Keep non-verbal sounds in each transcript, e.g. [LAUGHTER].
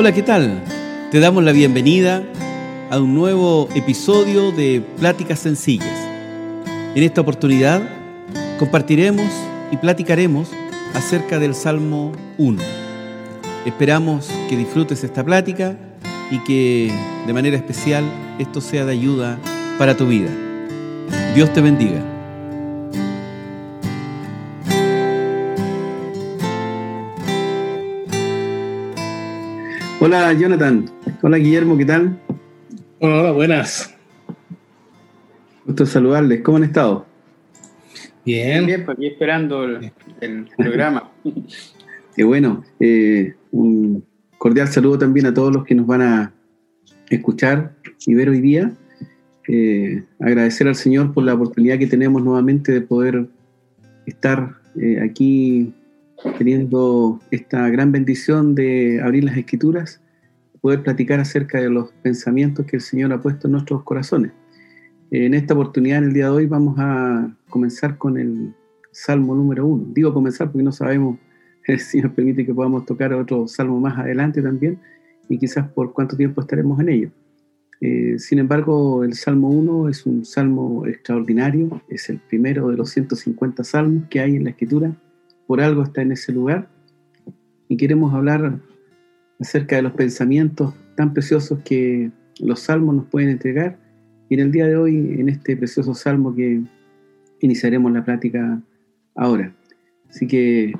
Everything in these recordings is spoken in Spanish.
Hola, ¿qué tal? Te damos la bienvenida a un nuevo episodio de Pláticas Sencillas. En esta oportunidad compartiremos y platicaremos acerca del Salmo 1. Esperamos que disfrutes esta plática y que de manera especial esto sea de ayuda para tu vida. Dios te bendiga. Hola Jonathan, hola Guillermo, ¿qué tal? Hola, buenas. Gusto saludarles, ¿cómo han estado? Bien. Bien, pues aquí esperando el, programa. [LAUGHS] Qué bueno. Eh, un cordial saludo también a todos los que nos van a escuchar y ver hoy día. Eh, agradecer al Señor por la oportunidad que tenemos nuevamente de poder estar eh, aquí teniendo esta gran bendición de abrir las escrituras, poder platicar acerca de los pensamientos que el Señor ha puesto en nuestros corazones. En esta oportunidad, en el día de hoy, vamos a comenzar con el Salmo número uno. Digo comenzar porque no sabemos [LAUGHS] si nos permite que podamos tocar otro salmo más adelante también y quizás por cuánto tiempo estaremos en ello. Eh, sin embargo, el Salmo 1 es un salmo extraordinario, es el primero de los 150 salmos que hay en la escritura por algo está en ese lugar y queremos hablar acerca de los pensamientos tan preciosos que los salmos nos pueden entregar y en el día de hoy, en este precioso salmo que iniciaremos la plática ahora. Así que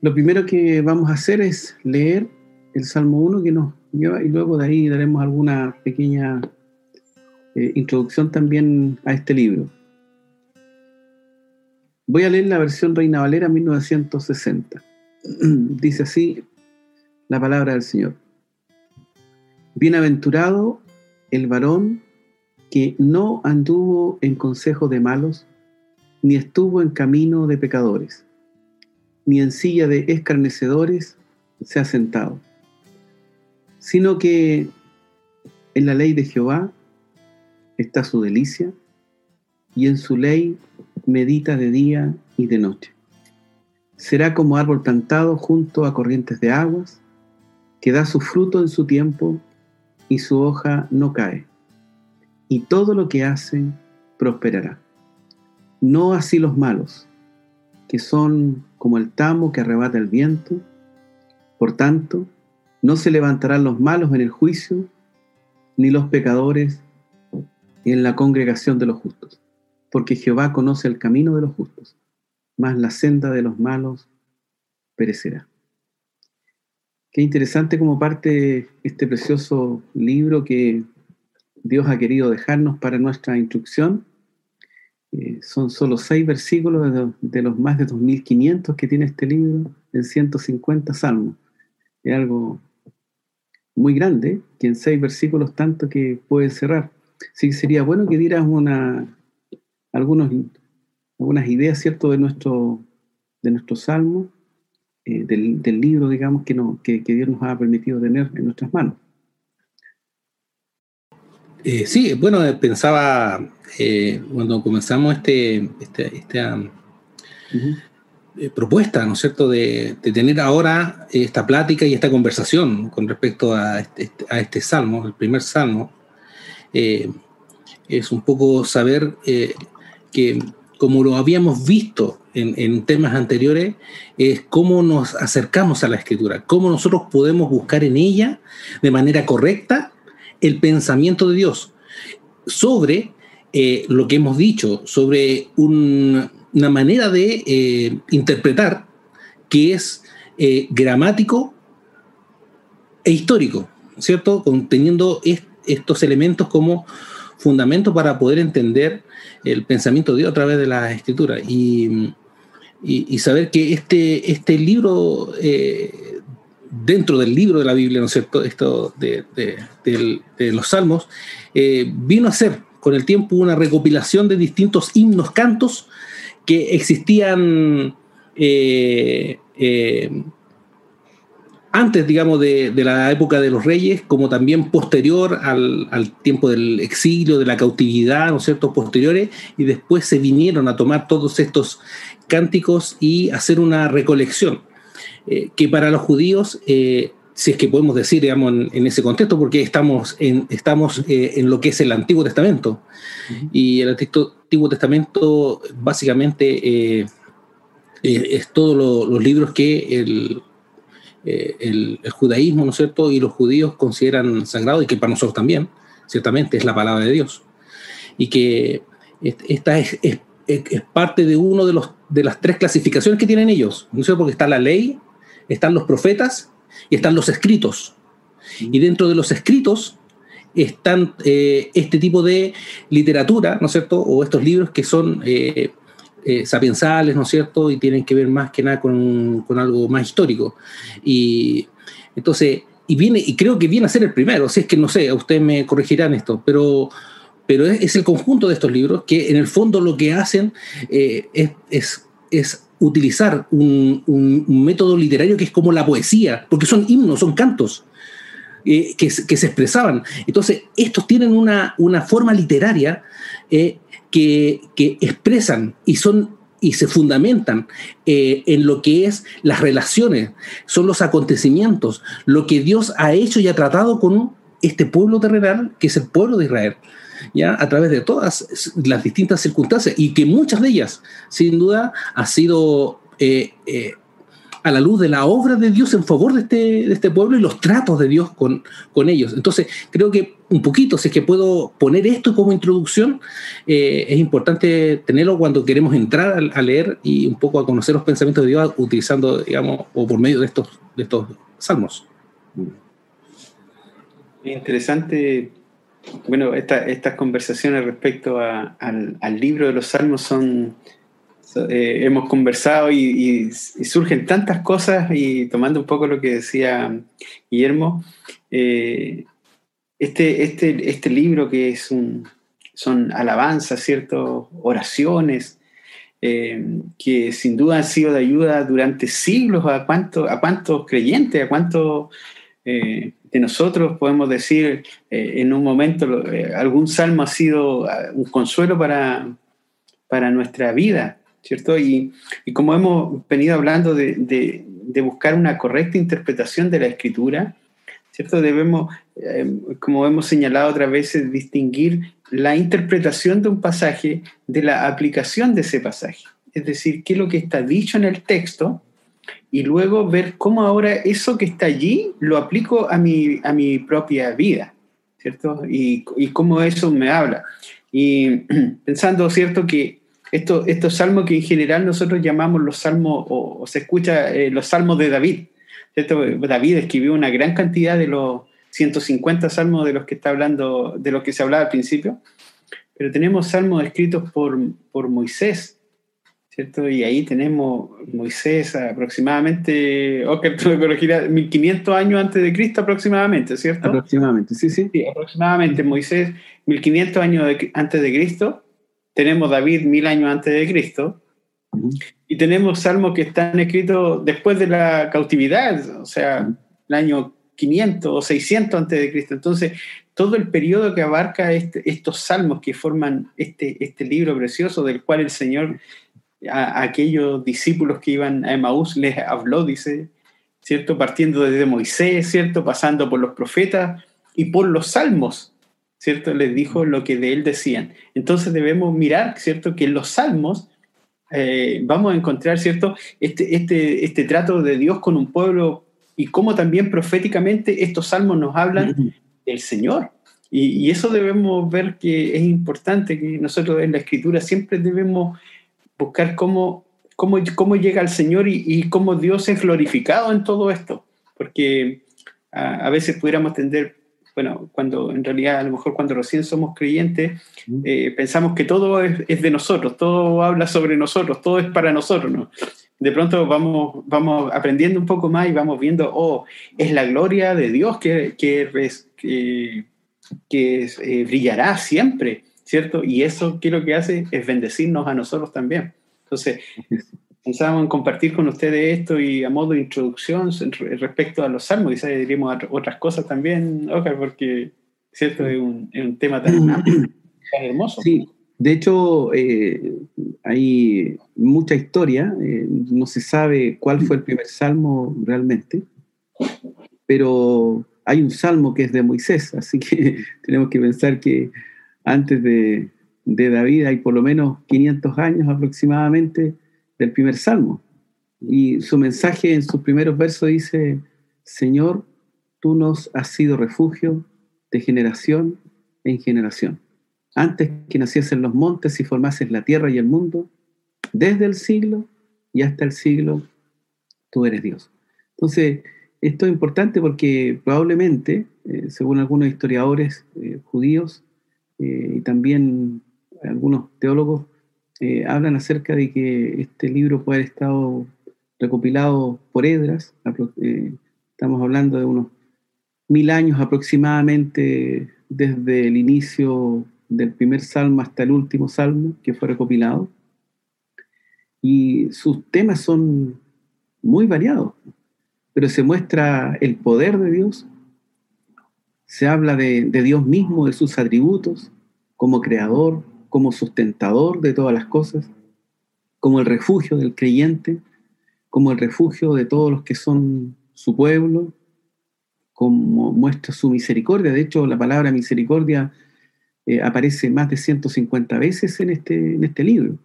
lo primero que vamos a hacer es leer el Salmo 1 que nos lleva y luego de ahí daremos alguna pequeña eh, introducción también a este libro. Voy a leer la versión Reina Valera 1960. [CLEARS THROAT] Dice así la palabra del Señor. Bienaventurado el varón que no anduvo en consejo de malos, ni estuvo en camino de pecadores, ni en silla de escarnecedores se ha sentado, sino que en la ley de Jehová está su delicia, y en su ley medita de día y de noche. Será como árbol plantado junto a corrientes de aguas, que da su fruto en su tiempo y su hoja no cae. Y todo lo que hace prosperará. No así los malos, que son como el tamo que arrebata el viento. Por tanto, no se levantarán los malos en el juicio, ni los pecadores en la congregación de los justos porque Jehová conoce el camino de los justos, mas la senda de los malos perecerá. Qué interesante como parte este precioso libro que Dios ha querido dejarnos para nuestra instrucción. Eh, son solo seis versículos de, los más de 2.500 que tiene este libro en 150 salmos. Es algo muy grande, que en seis versículos tanto que puede cerrar. Sí, sería bueno que dieras una, algunos, algunas ideas, ¿cierto?, de nuestro, de nuestro salmo, eh, del, del, libro, digamos, que, no, que, que, Dios nos ha permitido tener en nuestras manos. Eh, sí, bueno, pensaba eh, cuando comenzamos este, este esta uh -huh. propuesta, ¿no es cierto?, de, de, tener ahora esta plática y esta conversación con respecto a este, a este salmo, el primer salmo, es un poco saber que, como lo habíamos visto en, en, temas anteriores, es cómo nos acercamos a la escritura, cómo nosotros podemos buscar en ella de manera correcta el pensamiento de Dios sobre eh, lo que hemos dicho, sobre un, una manera de eh, interpretar que es eh, gramático e histórico, ¿cierto? Conteniendo est estos elementos como fundamento para poder entender el pensamiento de Dios a través de la escritura y, y, saber que este, este libro, eh, dentro del libro de la Biblia, ¿no es cierto?, esto de, de los salmos, eh, vino a ser con el tiempo una recopilación de distintos himnos, cantos que existían eh, antes, digamos, de, de, la época de los reyes, como también posterior al, al, tiempo del exilio, de la cautividad, ¿no es cierto?, posteriores, y después se vinieron a tomar todos estos cánticos y hacer una recolección, eh, que para los judíos eh, si es que podemos decir, digamos, en, ese contexto, porque estamos, en, estamos eh, en lo que es el Antiguo Testamento. Y el Antiguo Testamento básicamente es todos los libros que el, el, judaísmo, ¿no es cierto?, y los judíos consideran sagrados y que para nosotros también, ciertamente, es la palabra de Dios. Y que esta es, es, es parte de uno de, los, de las tres clasificaciones que tienen ellos, ¿no es cierto? Porque está la ley, están los profetas y están los escritos. Y dentro de los escritos están eh, este tipo de literatura, ¿no es cierto? O estos libros que son eh, eh, sapiensales, ¿no es cierto? Y tienen que ver más que nada con, con, algo más histórico. Y entonces, y viene, y creo que viene a ser el primero, si es que no sé, ustedes me corregirán esto, pero pero es, el conjunto de estos libros que en el fondo lo que hacen es, es, es, utilizar un, un, método literario que es como la poesía, porque son himnos, son cantos. Eh, que, que, se expresaban. Entonces, estos tienen una, una forma literaria eh, que, expresan y son y se fundamentan eh, en lo que es las relaciones, son los acontecimientos, lo que Dios ha hecho y ha tratado con este pueblo terrenal, que es el pueblo de Israel. ¿ya? a través de todas las distintas circunstancias y que muchas de ellas, sin duda, ha sido eh, eh, a la luz de la obra de Dios en favor de este, este pueblo y los tratos de Dios con, con, ellos. Entonces, creo que un poquito, si es que puedo poner esto como introducción, eh, es importante tenerlo cuando queremos entrar a, a, leer y un poco a conocer los pensamientos de Dios utilizando, digamos, o por medio de estos, de estos salmos. Interesante bueno, estas conversaciones respecto al, libro de los salmos son, eh, hemos conversado y, surgen tantas cosas y tomando un poco lo que decía Guillermo, eh, este, este, este libro que es un, son alabanzas, ¿cierto? Oraciones, eh, que sin duda han sido de ayuda durante siglos a, cuánto, a cuántos creyentes, a cuántos de nosotros podemos decir en un momento, algún salmo ha sido ah, un consuelo para, para nuestra vida, ¿cierto? Y, y como hemos venido hablando de, de, buscar una correcta interpretación de la escritura, ¿cierto? Debemos, eh, como hemos señalado otras veces, distinguir la interpretación de un pasaje de la aplicación de ese pasaje. Es decir, qué es lo que está dicho en el texto y luego ver cómo ahora eso que está allí lo aplico a mi, a mi propia vida, ¿cierto? Y, y cómo eso me habla. Y [CLEARS THROAT] pensando, ¿cierto? Que esto, estos salmos que en general nosotros llamamos los salmos, o, se escucha eh, los salmos de David, ¿cierto? David escribió una gran cantidad de los 150 salmos de los que está hablando, de los que se hablaba al principio, pero tenemos salmos escritos por, por Moisés, y ahí tenemos Moisés aproximadamente, ok, tú me corregirás, 1500 años antes de Cristo aproximadamente, ¿cierto? Aproximadamente, sí, sí. Sí, aproximadamente Moisés 1500 años antes de Cristo, tenemos David mil años antes de Cristo, y tenemos salmos que están escritos después de la cautividad, o sea, el año 500 o 600 antes de Cristo. Entonces, todo el periodo que abarca este, estos salmos que forman este, este libro precioso del cual el Señor a, aquellos discípulos que iban a Emaús les habló, dice, ¿cierto? Partiendo desde Moisés, ¿cierto? Pasando por los profetas y por los salmos, ¿cierto? Les dijo lo que de él decían. Entonces debemos mirar, ¿cierto? Que en los salmos eh, vamos a encontrar, ¿cierto? Este, este, este trato de Dios con un pueblo y cómo también proféticamente estos salmos nos hablan del Señor. Y, y, eso debemos ver que es importante, que nosotros en la escritura siempre debemos buscar cómo, cómo, cómo llega el Señor y, cómo Dios es glorificado en todo esto. Porque a, veces pudiéramos tender, bueno, cuando en realidad a lo mejor cuando recién somos creyentes, eh, pensamos que todo es, es, de nosotros, todo habla sobre nosotros, todo es para nosotros, ¿no? De pronto vamos, vamos aprendiendo un poco más y vamos viendo, oh, es la gloria de Dios que, que, que, que eh, brillará siempre. ¿cierto? Y eso que lo que hace es bendecirnos a nosotros también. Entonces, pensábamos en compartir con ustedes esto y a modo de introducción respecto a los salmos, quizás diríamos otras cosas también, Oscar, porque, ¿cierto? Es un, es un tema tan, tan, hermoso. Sí, de hecho, eh, hay mucha historia, eh, no se sabe cuál fue el primer salmo realmente. pero hay un salmo que es de Moisés, [LAUGHS] así que tenemos que pensar que antes de, de David hay por lo menos 500 años aproximadamente del primer salmo. Y su mensaje en sus primeros versos dice, Señor, tú nos has sido refugio de generación en generación. Antes que naciesen los montes y formases la tierra y el mundo, desde el siglo y hasta el siglo, tú eres Dios. Entonces, esto es importante porque probablemente, eh, según algunos historiadores eh, judíos eh, y también algunos teólogos, hablan acerca de que este libro puede haber estado recopilado por Edras, estamos hablando de unos mil años aproximadamente desde el inicio del primer salmo hasta el último salmo que fue recopilado. Y sus temas son muy variados, pero se muestra el poder de Dios, se habla de, Dios mismo, de sus atributos, como creador, como sustentador de todas las cosas, como el refugio del creyente, como el refugio de todos los que son su pueblo, como muestra su misericordia. De hecho, la palabra misericordia eh, aparece más de 150 veces en este, en este libro.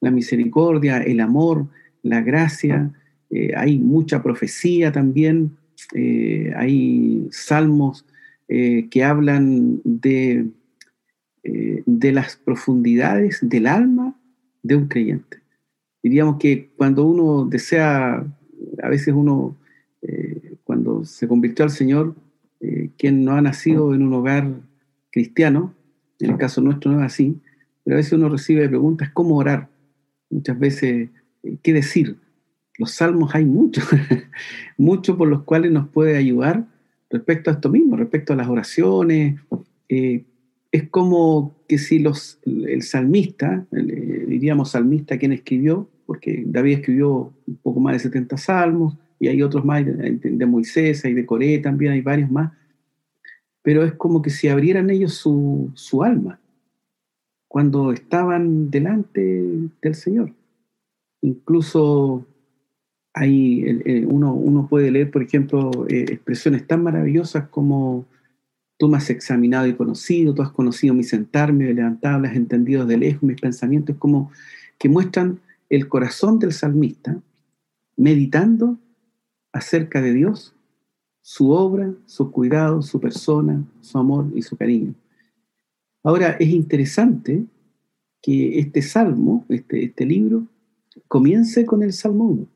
La misericordia, el amor, la gracia, eh, hay mucha profecía también, eh, hay salmos que hablan de, de las profundidades del alma de un creyente. Diríamos que cuando uno desea, a veces uno cuando se convirtió al Señor, eh, quien no ha nacido en un hogar cristiano, en el caso nuestro no es así, pero a veces uno recibe preguntas, ¿cómo orar? Muchas veces, eh, ¿qué decir? Los salmos hay muchos, [LAUGHS] muchos por los cuales nos puede ayudar respecto a esto mismo, respecto a las oraciones. Eh, es como que si los, el salmista, diríamos salmista quien escribió, porque David escribió un poco más de 70 salmos, y hay otros más, de Moisés, hay de Coré también, hay varios más, pero es como que si abrieran ellos su, su alma cuando estaban delante del Señor. Incluso hay, uno, uno puede leer, por ejemplo, eh, expresiones tan maravillosas como tú me has examinado y conocido, tú has conocido mi sentarme, mi levantar, has entendido de lejos mis pensamientos, como que muestran el corazón del salmista meditando acerca de Dios, su obra, su cuidado, su persona, su amor y su cariño. Ahora, es interesante que este salmo, este, este libro, comience con el Salmo 1.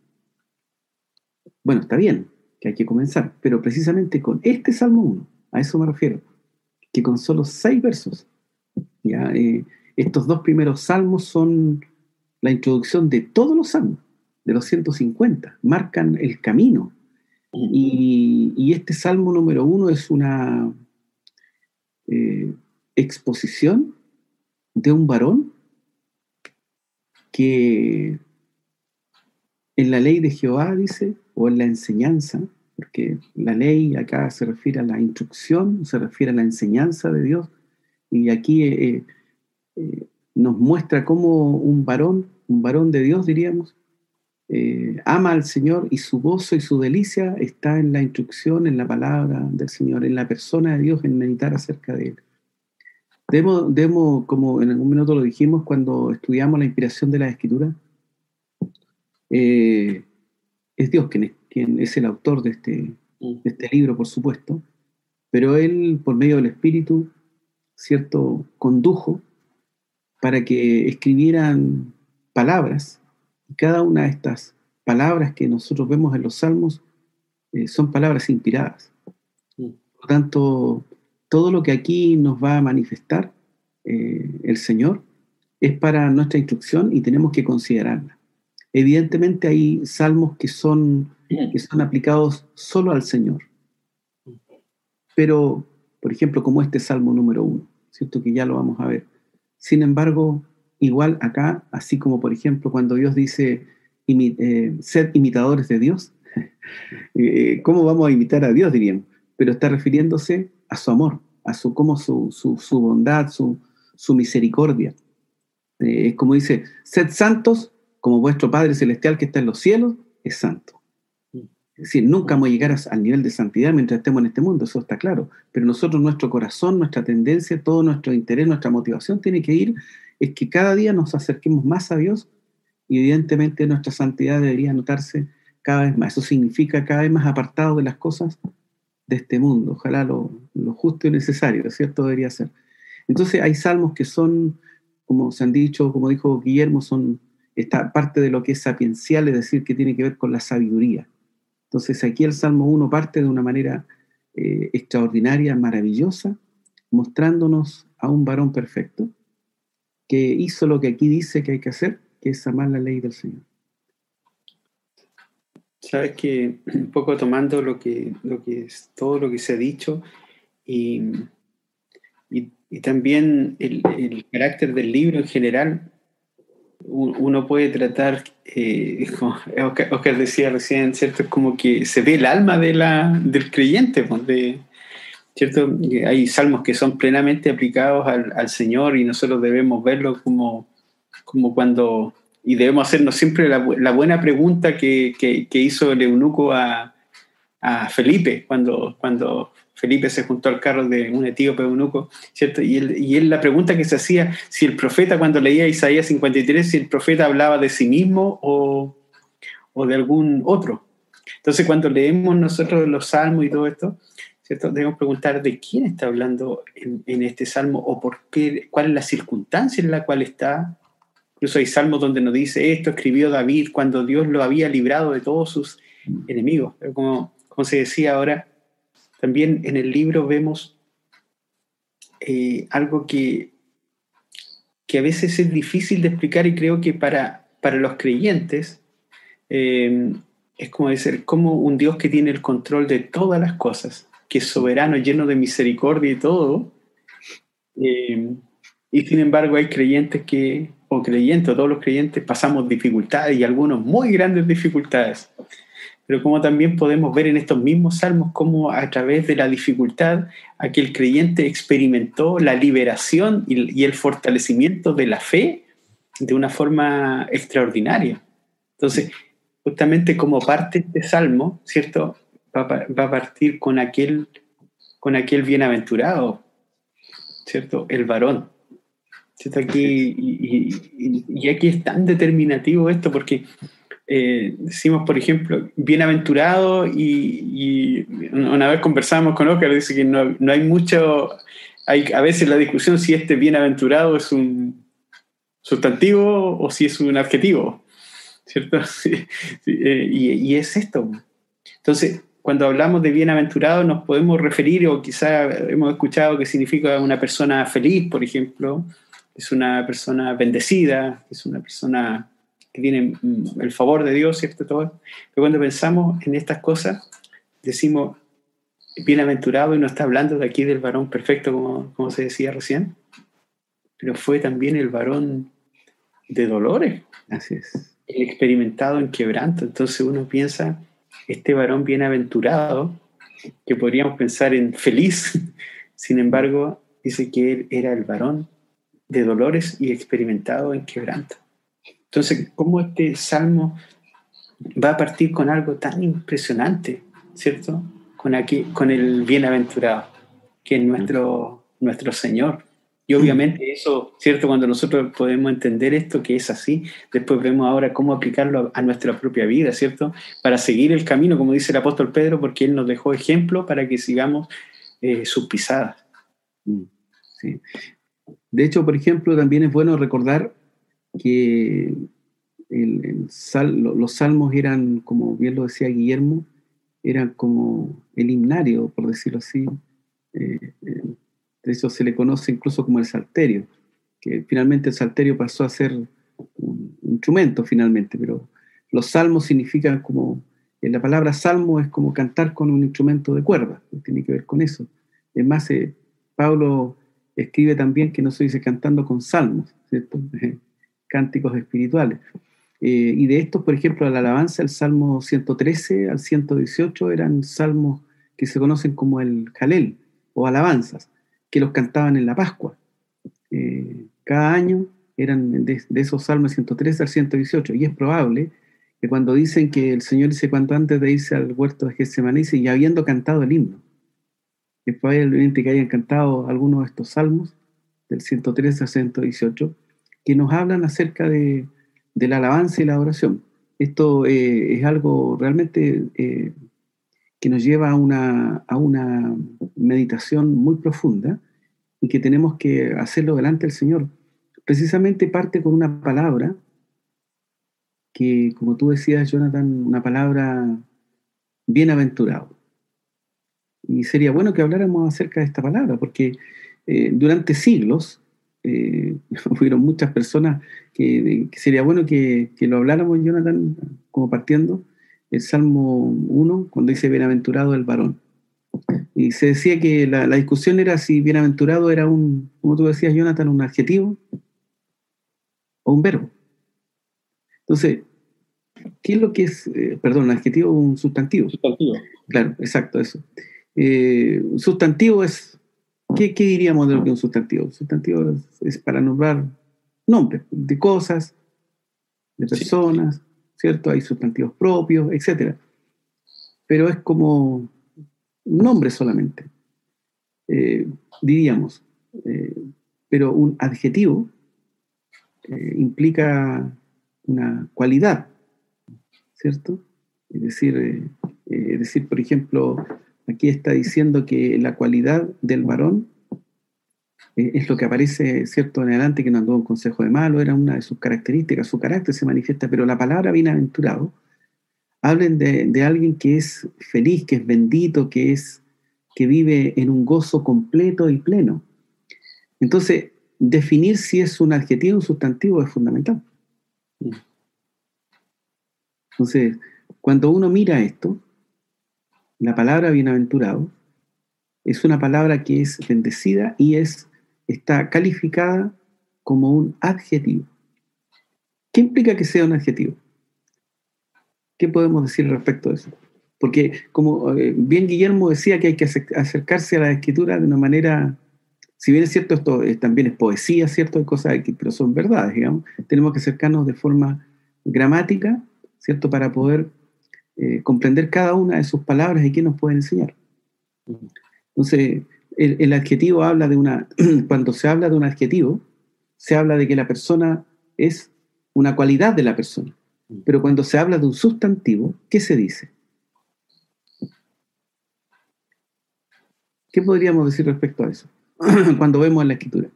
Bueno, está bien que hay que comenzar, pero precisamente con este Salmo 1, a eso me refiero, que con solo seis versos, ya, eh, estos dos primeros salmos son la introducción de todos los salmos de los 150, marcan el camino. Y, este salmo número uno es una eh, exposición de un varón que en la ley de Jehová dice, o en la enseñanza, porque la ley acá se refiere a la instrucción, se refiere a la enseñanza de Dios, y aquí eh, eh, nos muestra cómo un varón, un varón de Dios diríamos, eh, ama al Señor y su gozo y su delicia está en la instrucción, en la palabra del Señor, en la persona de Dios, en meditar acerca de Él. Debemos, como en algún minuto lo dijimos cuando estudiamos la inspiración de la Escritura, eh, es Dios quien es, quien es, el autor de este, de este libro, por supuesto, pero Él, por medio del Espíritu, ¿cierto?, condujo para que escribieran palabras y cada una de estas palabras que nosotros vemos en los salmos eh, son palabras inspiradas. Mm. Por lo tanto, todo lo que aquí nos va a manifestar eh, el Señor es para nuestra instrucción y tenemos que considerarla. Evidentemente hay salmos que son, que son aplicados solo al Señor. Pero, por ejemplo, como este salmo número uno, ¿cierto? Que ya lo vamos a ver. Sin embargo, igual acá, así como por ejemplo cuando Dios dice, eh, sed imitadores de Dios, [LAUGHS] eh, ¿cómo vamos a imitar a Dios, diríamos? Pero está refiriéndose a su amor, a su, como su, su, bondad, su, su misericordia. Eh, es como dice, sed santos como vuestro Padre Celestial que está en los cielos es santo. Es decir, nunca vamos a llegar al nivel de santidad mientras estemos en este mundo, eso está claro. Pero nosotros, nuestro corazón, nuestra tendencia, todo nuestro interés, nuestra motivación tiene que ir, es que cada día nos acerquemos más a Dios y evidentemente nuestra santidad debería notarse cada vez más. Eso significa cada vez más apartado de las cosas de este mundo. Ojalá lo, lo justo y necesario, ¿cierto? Debería ser. Entonces hay salmos que son, como se han dicho, como dijo Guillermo, son esta parte de lo que es sapiencial, es decir, que tiene que ver con la sabiduría. Entonces aquí el Salmo 1 parte de una manera eh, extraordinaria, maravillosa, mostrándonos a un varón perfecto que hizo lo que aquí dice que hay que hacer, que es amar la ley del Señor. Sabes que [CLEARS THROAT] un poco tomando lo que, lo que es todo lo que se ha dicho y, y, también el, el, carácter del libro en general, uno puede tratar, eh, [LAUGHS] Oscar, decía recién, ¿cierto? Es como que se ve el alma de la, del creyente, pues, de, ¿cierto? Hay salmos que son plenamente aplicados al, al Señor y nosotros debemos verlo como, como cuando, y debemos hacernos siempre la, la buena pregunta que, que, que, hizo el eunuco a, a Felipe cuando, cuando Felipe se juntó al carro de un etíope eunuco, ¿cierto? Y él, y él la pregunta que se hacía, si el profeta cuando leía Isaías 53, si el profeta hablaba de sí mismo o, o de algún otro. Entonces cuando leemos nosotros los salmos y todo esto, ¿cierto? Debemos preguntar de quién está hablando en, en, este salmo o por qué, cuál es la circunstancia en la cual está. Incluso hay salmos donde nos dice esto escribió David cuando Dios lo había librado de todos sus enemigos. Como, como se decía ahora, también en el libro vemos eh, algo que, que a veces es difícil de explicar y creo que para, para los creyentes eh, es como decir, como un Dios que tiene el control de todas las cosas, que es soberano, lleno de misericordia y todo. Eh, y sin embargo hay creyentes que, o creyentes, todos los creyentes pasamos dificultades y algunos muy grandes dificultades pero como también podemos ver en estos mismos salmos cómo a través de la dificultad aquel creyente experimentó la liberación y, el fortalecimiento de la fe de una forma extraordinaria. Entonces, justamente como parte de este salmo, ¿cierto? Va, va, a partir con aquel, con aquel bienaventurado, ¿cierto? El varón. ¿Cierto? Aquí, y, y, y aquí es tan determinativo esto porque eh, decimos, por ejemplo, bienaventurado y, una vez conversamos con Oscar, dice que no, no, hay mucho, hay a veces la discusión si este bienaventurado es un sustantivo o si es un adjetivo, ¿cierto? [LAUGHS] Eh, y, y, es esto. Entonces, cuando hablamos de bienaventurado nos podemos referir, o quizá hemos escuchado que significa una persona feliz, por ejemplo, es una persona bendecida, es una persona que tienen mm, el favor de Dios, ¿cierto? Todo. Pero cuando pensamos en estas cosas, decimos, bienaventurado, y no está hablando de aquí del varón perfecto, como, como se decía recién, pero fue también el varón de dolores. Así es. El experimentado en quebranto. Entonces uno piensa, este varón bienaventurado, que podríamos pensar en feliz, [LAUGHS] sin embargo, dice que él era el varón de dolores y experimentado en quebranto. Entonces, ¿cómo este salmo va a partir con algo tan impresionante, ¿cierto? Con, aquí, con el bienaventurado, que es nuestro, nuestro Señor. Y obviamente eso, ¿cierto? Cuando nosotros podemos entender esto, que es así, después vemos ahora cómo aplicarlo a nuestra propia vida, ¿cierto? Para seguir el camino, como dice el apóstol Pedro, porque él nos dejó ejemplo para que sigamos eh, sus pisadas. Mm, sí. De hecho, por ejemplo, también es bueno recordar que el, los salmos eran, como bien lo decía Guillermo, eran como el himnario, por decirlo así. Eh, eh, de eso se le conoce incluso como el salterio, que finalmente el salterio pasó a ser un instrumento finalmente, pero los salmos significan como, en la palabra salmo es como cantar con un instrumento de cuerda, tiene que ver con eso. Además, eh, Pablo escribe también que no se dice cantando con salmos, ¿cierto? [LAUGHS] cánticos espirituales. Eh, y de estos, por ejemplo, la alabanza, el Salmo 113 al 118 eran salmos que se conocen como el Jalel o alabanzas, que los cantaban en la Pascua. Eh, cada año eran de, esos salmos 113 al 118, y es probable que cuando dicen que el Señor dice cuanto antes de irse al huerto de Getsemaní, dice, y habiendo cantado el himno, que probablemente que hayan cantado algunos de estos salmos, del 113 al 118, que nos hablan acerca de, la alabanza y la oración. Esto eh, es algo realmente eh, que nos lleva a una, a una meditación muy profunda y que tenemos que hacerlo delante del Señor. Precisamente parte con una palabra que, como tú decías, Jonathan, una palabra bienaventurado. Y sería bueno que habláramos acerca de esta palabra, porque eh, durante siglos eh, [LAUGHS] hubieron muchas personas que, sería bueno que, lo habláramos, Jonathan, como partiendo, el Salmo 1, cuando dice bienaventurado el varón. Y se decía que la, la, discusión era si bienaventurado era un, como tú decías, Jonathan, un adjetivo o un verbo. Entonces, ¿qué es lo que es, eh, perdón, un adjetivo o un sustantivo? Sustantivo. Claro, exacto, eso. Eh, sustantivo es, ¿qué, diríamos de lo que es un sustantivo? Un sustantivo es, para nombrar nombres de cosas, de personas, ¿cierto? Hay sustantivos propios, etc. Pero es como un nombre solamente, eh, diríamos. pero un adjetivo implica una cualidad, ¿cierto? Es decir, eh, eh, decir, por ejemplo, aquí está diciendo que la cualidad del varón eh, es lo que aparece, ¿cierto?, en adelante, que no andó en consejo de malo, era una de sus características, su carácter se manifiesta, pero la palabra bienaventurado, hablen de, de alguien que es feliz, que es bendito, que es que vive en un gozo completo y pleno. Entonces, definir si es un adjetivo o un sustantivo es fundamental. Entonces, cuando uno mira esto, la palabra bienaventurado es una palabra que es bendecida y es, está calificada como un adjetivo. ¿Qué implica que sea un adjetivo? ¿Qué podemos decir respecto a eso? Porque como eh, bien Guillermo decía que hay que acercarse a la escritura de una manera, si bien es cierto, esto también es poesía, ¿cierto? Hay cosas que, pero son verdades, digamos. Tenemos que acercarnos de forma gramática ¿cierto? Para poder eh, comprender cada una de sus palabras y qué nos puede enseñar. Entonces, el, adjetivo habla de una, [CLEARS THROAT] cuando se habla de un adjetivo, se habla de que la persona es una cualidad de la persona. Pero cuando se habla de un sustantivo, ¿qué se dice? ¿Qué podríamos decir respecto a eso? [CLEARS THROAT] cuando vemos en la escritura.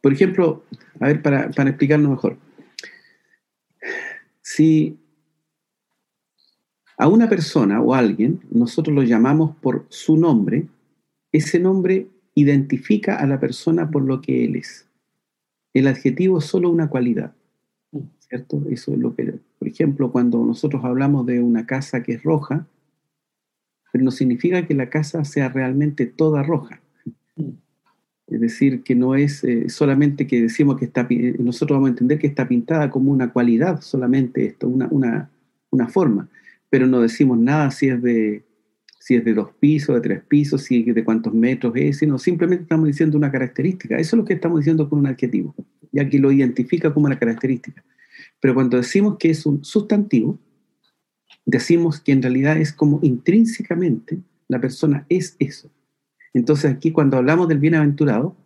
Por ejemplo, a ver, para, para explicarnos mejor. Si a una persona o alguien nosotros lo llamamos por su nombre, ese nombre identifica a la persona por lo que él es. El adjetivo es solo una cualidad, ¿cierto? Eso es lo que, por ejemplo, cuando nosotros hablamos de una casa que es roja, pero no significa que la casa sea realmente toda roja. Es decir, que no es eh, solamente que decimos que está, nosotros vamos a entender que está pintada como una cualidad solamente esto, una, una, una forma, pero no decimos nada si es de si es de dos pisos, de tres pisos, si de cuántos metros es, sino simplemente estamos diciendo una característica. Eso es lo que estamos diciendo con un adjetivo, ya que lo identifica como una característica. Pero cuando decimos que es un sustantivo, decimos que en realidad es como intrínsecamente la persona es eso. Entonces aquí cuando hablamos del bienaventurado,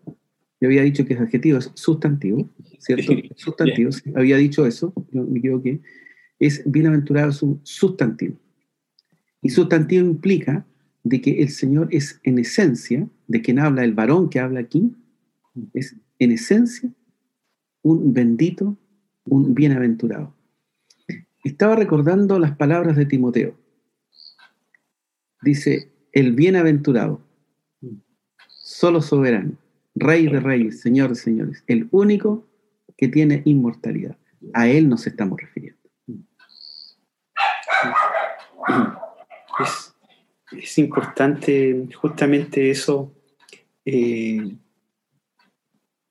yo había dicho que es adjetivo, es sustantivo, ¿cierto? [LAUGHS] Sustantivo, había dicho eso, yo me equivoqué. Es bienaventurado es un sustantivo. Y sustantivo implica de que el Señor es en esencia, de quien habla el varón que habla aquí, es en esencia un bendito, un bienaventurado. Estaba recordando las palabras de Timoteo. Dice, el bienaventurado solo soberano, rey de reyes, señor de señores, el único que tiene inmortalidad. A él nos estamos refiriendo. Es, importante justamente eso eh,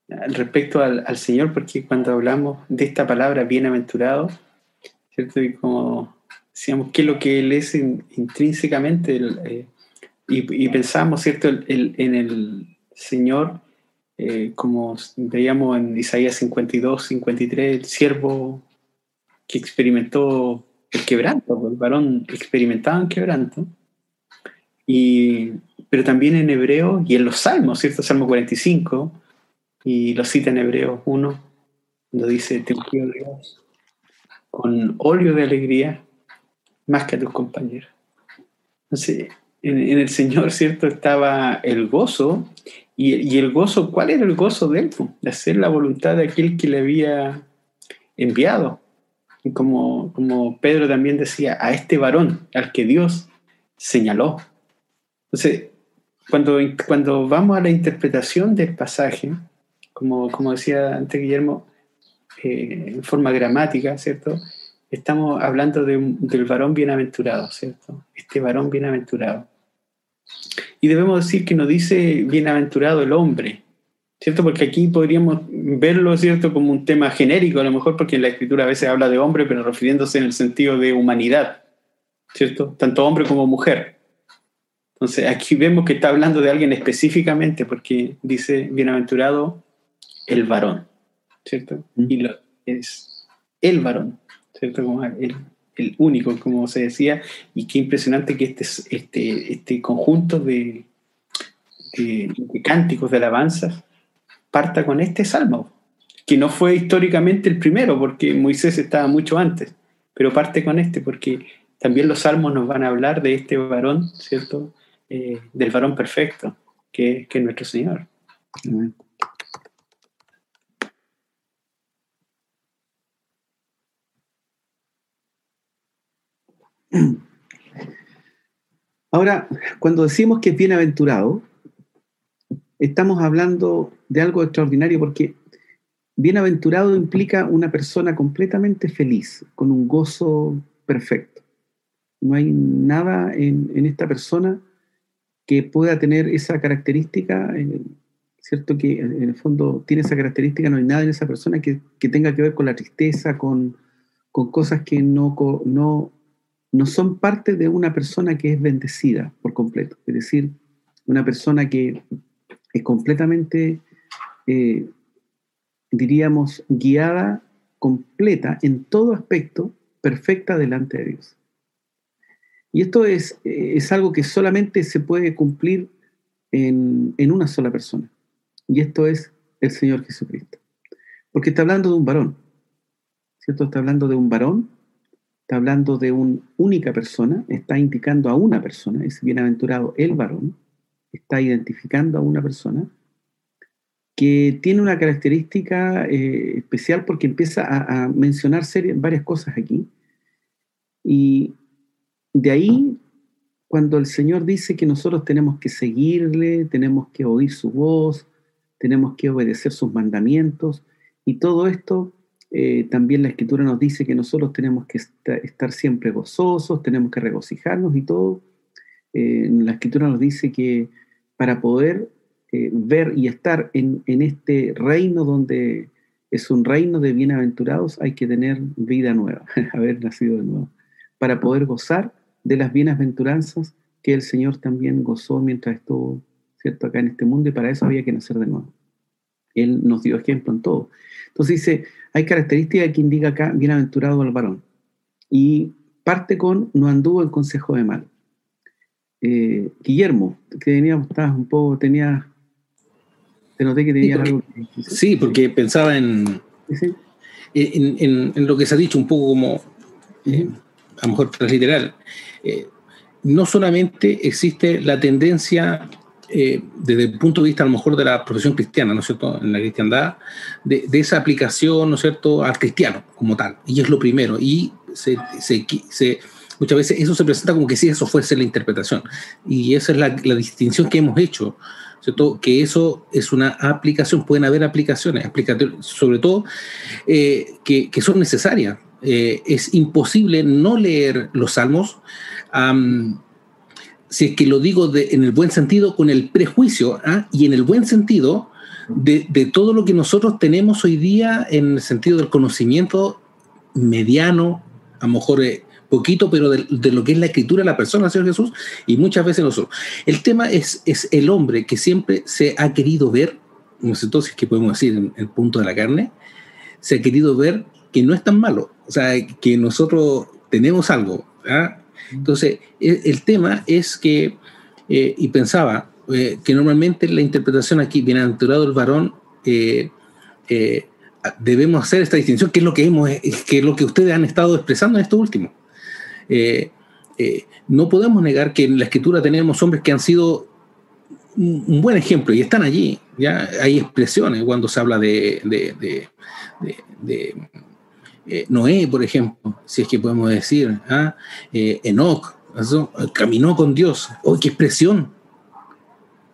respecto al, Señor, porque cuando hablamos de esta palabra bienaventurado, ¿cierto? Y como decíamos, ¿qué es lo que Él es intrínsecamente? Eh, y, pensamos, ¿cierto?, en el Señor eh, como veíamos en Isaías 52, 53, el siervo que experimentó el quebranto, el varón experimentaba en quebranto, y, pero también en hebreo y en los salmos, ¿cierto? Salmo 45, y lo cita en hebreo 1, cuando dice, te ungió Dios con óleo de alegría más que a tus compañeros. Entonces, en, el Señor, ¿cierto? Estaba el gozo, y, el gozo, ¿cuál era el gozo de él? De hacer la voluntad de aquel que le había enviado. Como, como Pedro también decía, a este varón, al que Dios señaló. Entonces, cuando, cuando vamos a la interpretación del pasaje, como, como decía antes Guillermo, eh, en forma gramática, ¿cierto? Estamos hablando del varón bienaventurado, ¿cierto? Este varón bienaventurado. Y debemos decir que no dice bienaventurado el hombre, ¿cierto? Porque aquí podríamos verlo, ¿cierto?, como un tema genérico, a lo mejor porque en la escritura a veces habla de hombre, pero refiriéndose en el sentido de humanidad, ¿cierto? Tanto hombre como mujer. Entonces aquí vemos que está hablando de alguien específicamente porque dice bienaventurado el varón, ¿cierto? Y lo, es el varón, ¿cierto? Como el, el, único, como se decía, y qué impresionante que este, este, este conjunto de, cánticos, de alabanzas, parta con este salmo, que no fue históricamente el primero, porque Moisés estaba mucho antes, pero parte con este, porque también los salmos nos van a hablar de este varón, ¿cierto? Eh, del varón perfecto, que, que es nuestro Señor. Ahora, cuando decimos que es bienaventurado, estamos hablando de algo extraordinario porque bienaventurado implica una persona completamente feliz, con un gozo perfecto. No hay nada en, esta persona que pueda tener esa característica, ¿cierto? Que en el fondo tiene esa característica, no hay nada en esa persona que, tenga que ver con la tristeza, con, cosas que no, no son parte de una persona que es bendecida por completo. Es decir, una persona que es completamente, eh, diríamos, guiada, completa, en todo aspecto, perfecta delante de Dios. Y esto es, eh, es algo que solamente se puede cumplir en, en una sola persona. Y esto es el Señor Jesucristo. Porque está hablando de un varón. ¿Cierto? Está hablando de un varón está hablando de una única persona, está indicando a una persona, es bienaventurado el varón, está identificando a una persona que tiene una característica eh, especial porque empieza a, mencionar varias cosas aquí. Y de ahí, cuando el Señor dice que nosotros tenemos que seguirle, tenemos que oír su voz, tenemos que obedecer sus mandamientos, y todo esto eh, también la escritura nos dice que nosotros tenemos que estar siempre gozosos, tenemos que regocijarnos y todo. Eh, la escritura nos dice que para poder eh, ver y estar en, este reino donde es un reino de bienaventurados, hay que tener vida nueva, [LAUGHS] haber nacido de nuevo, para poder gozar de las bienaventuranzas que el Señor también gozó mientras estuvo ¿cierto? acá en este mundo y para eso había que nacer de nuevo. Él nos dio ejemplo en todo. Entonces dice, hay características que indica acá, bienaventurado al varón. Y parte con, no anduvo en consejo de mal. Eh, Guillermo, que teníamos, estabas un poco, tenía, te noté que tenía algo. sí, porque pensaba en, En, lo que se ha dicho un poco como, eh, a lo mejor transliteral. Eh, no solamente existe la tendencia eh, desde el punto de vista a lo mejor de la profesión cristiana, ¿no es cierto?, en la cristiandad, de, esa aplicación, ¿no es cierto?, al cristiano como tal. Y es lo primero. Y se, se, muchas veces eso se presenta como que si eso fuese la interpretación. Y esa es la, la distinción que hemos hecho. ¿cierto? Que eso es una aplicación, pueden haber aplicaciones, sobre todo eh, que, que, son necesarias. Eh, es imposible no leer los salmos si es que lo digo en el buen sentido, con el prejuicio ¿ah? y en el buen sentido de, todo lo que nosotros tenemos hoy día en el sentido del conocimiento mediano, a lo mejor eh, poquito, pero de, de, lo que es la escritura de la persona, Señor Jesús, y muchas veces nosotros. El tema es, es el hombre que siempre se ha querido ver entonces, que podemos decir en el punto de la carne, se ha querido ver que no es tan malo, o sea, que nosotros tenemos algo. ¿ah? Entonces, el, tema es que, eh, y pensaba, eh, que normalmente la interpretación aquí, bienaventurado el varón, eh, debemos hacer esta distinción, que es lo que hemos, que es lo que ustedes han estado expresando en esto último. no podemos negar que en la escritura tenemos hombres que han sido un buen ejemplo y están allí. Ya hay expresiones cuando se habla de, eh, Noé, por ejemplo, si es que podemos decir, ¿ah? eh, Enoch, caminó con Dios. ¡Oh, qué expresión!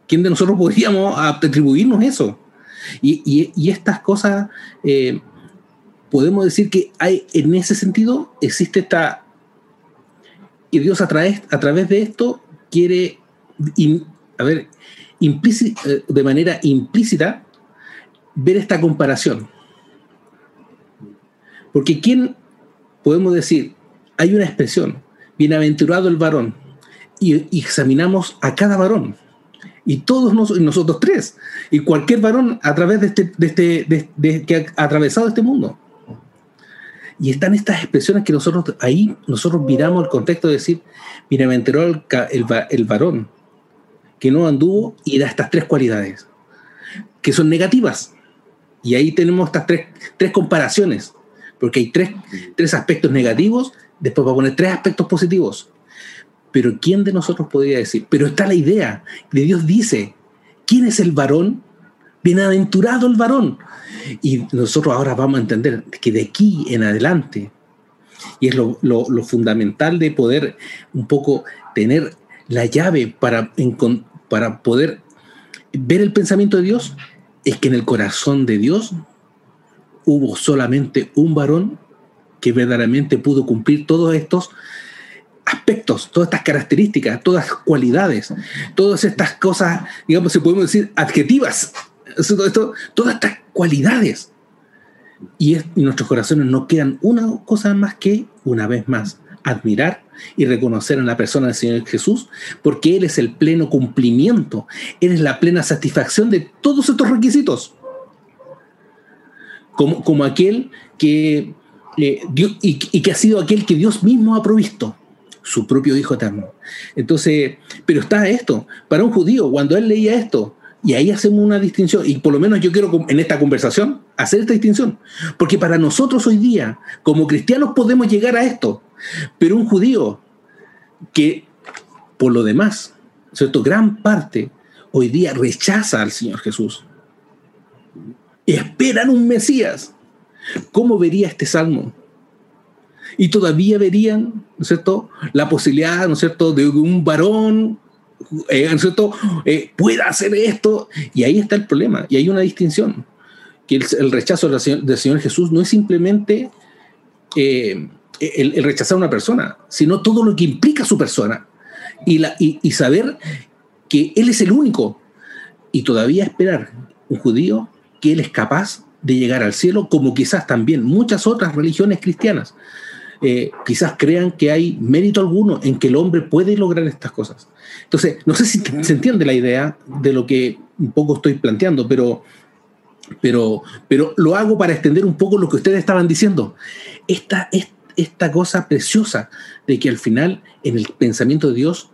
¿Quién de nosotros podríamos atribuirnos eso? Y, estas cosas, eh, podemos decir que hay, en ese sentido, existe esta, que Dios a través, a través de esto quiere, a ver, de manera implícita, ver esta comparación porque ¿quién podemos decir? Hay una expresión, bienaventurado el varón, y, examinamos a cada varón, y todos nosotros tres, y cualquier varón a través de este, de este de, que ha atravesado este mundo. Y están estas expresiones que nosotros ahí nosotros miramos el contexto de decir, bienaventurado el, el varón, que no anduvo y da estas tres cualidades, que son negativas. Y ahí tenemos estas tres, tres comparaciones porque hay tres, aspectos negativos, después va a poner tres aspectos positivos. Pero ¿quién de nosotros podría decir? Pero está la idea de Dios dice, ¿quién es el varón? Bienaventurado el varón. Y nosotros ahora vamos a entender que de aquí en adelante, y es lo, fundamental de poder un poco tener la llave para, para poder ver el pensamiento de Dios, es que en el corazón de Dios hubo solamente un varón que verdaderamente pudo cumplir todos estos aspectos, todas estas características, todas las cualidades, todas estas cosas, digamos, si podemos decir, adjetivas, todas estas cualidades. Y, en nuestros corazones no quedan una cosa más que, una vez más, admirar y reconocer en la persona del Señor Jesús, porque Él es el pleno cumplimiento, Él es la plena satisfacción de todos estos requisitos como, aquel que eh, y, que ha sido aquel que Dios mismo ha provisto, su propio Hijo eterno. Entonces, pero está esto, para un judío, cuando él leía esto, y ahí hacemos una distinción, y por lo menos yo quiero en esta conversación hacer esta distinción, porque para nosotros hoy día, como cristianos, podemos llegar a esto, pero un judío que, por lo demás, ¿cierto? gran parte hoy día rechaza al Señor Jesús, esperan un Mesías. ¿Cómo vería este salmo? Y todavía verían, ¿no es cierto?, la posibilidad, ¿no es cierto?, de un varón, eh, ¿no es cierto?, eh, pueda hacer esto. Y ahí está el problema, y hay una distinción, que el, rechazo del Señor, Jesús no es simplemente eh, el, rechazar a una persona, sino todo lo que implica su persona. Y, la, y saber que Él es el único. Y todavía esperar un judío que Él es capaz de llegar al cielo, como quizás también muchas otras religiones cristianas. Eh, quizás crean que hay mérito alguno en que el hombre puede lograr estas cosas. Entonces, no sé si se entiende la idea de lo que un poco estoy planteando, pero, pero, pero lo hago para extender un poco lo que ustedes estaban diciendo. Esta, esta cosa preciosa de que al final, en el pensamiento de Dios,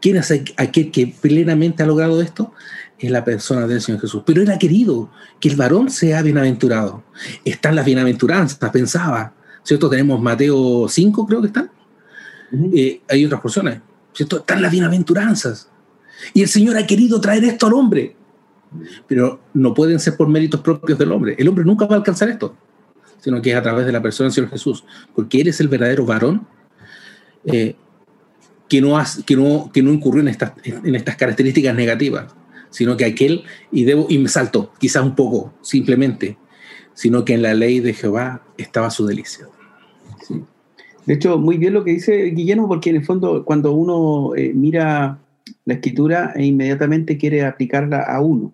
¿quién es aquel que plenamente ha logrado esto? Es la persona del Señor Jesús. Pero él ha querido que el varón sea bienaventurado. Están las bienaventuranzas, pensaba. ¿Cierto? Tenemos Mateo 5, creo que están. Eh, hay otras porciones. ¿Cierto? Están las bienaventuranzas. Y el Señor ha querido traer esto al hombre. Pero no pueden ser por méritos propios del hombre. El hombre nunca va a alcanzar esto, sino que es a través de la persona del Señor Jesús. Porque Él es el verdadero varón eh, que, no que, no, que no incurrió en estas, en estas características negativas sino que aquel, y, debo, y me salto quizás un poco, simplemente, sino que en la ley de Jehová estaba su delicia. De hecho, muy bien lo que dice Guillermo, porque en el fondo cuando uno eh, mira la escritura e inmediatamente quiere aplicarla a uno.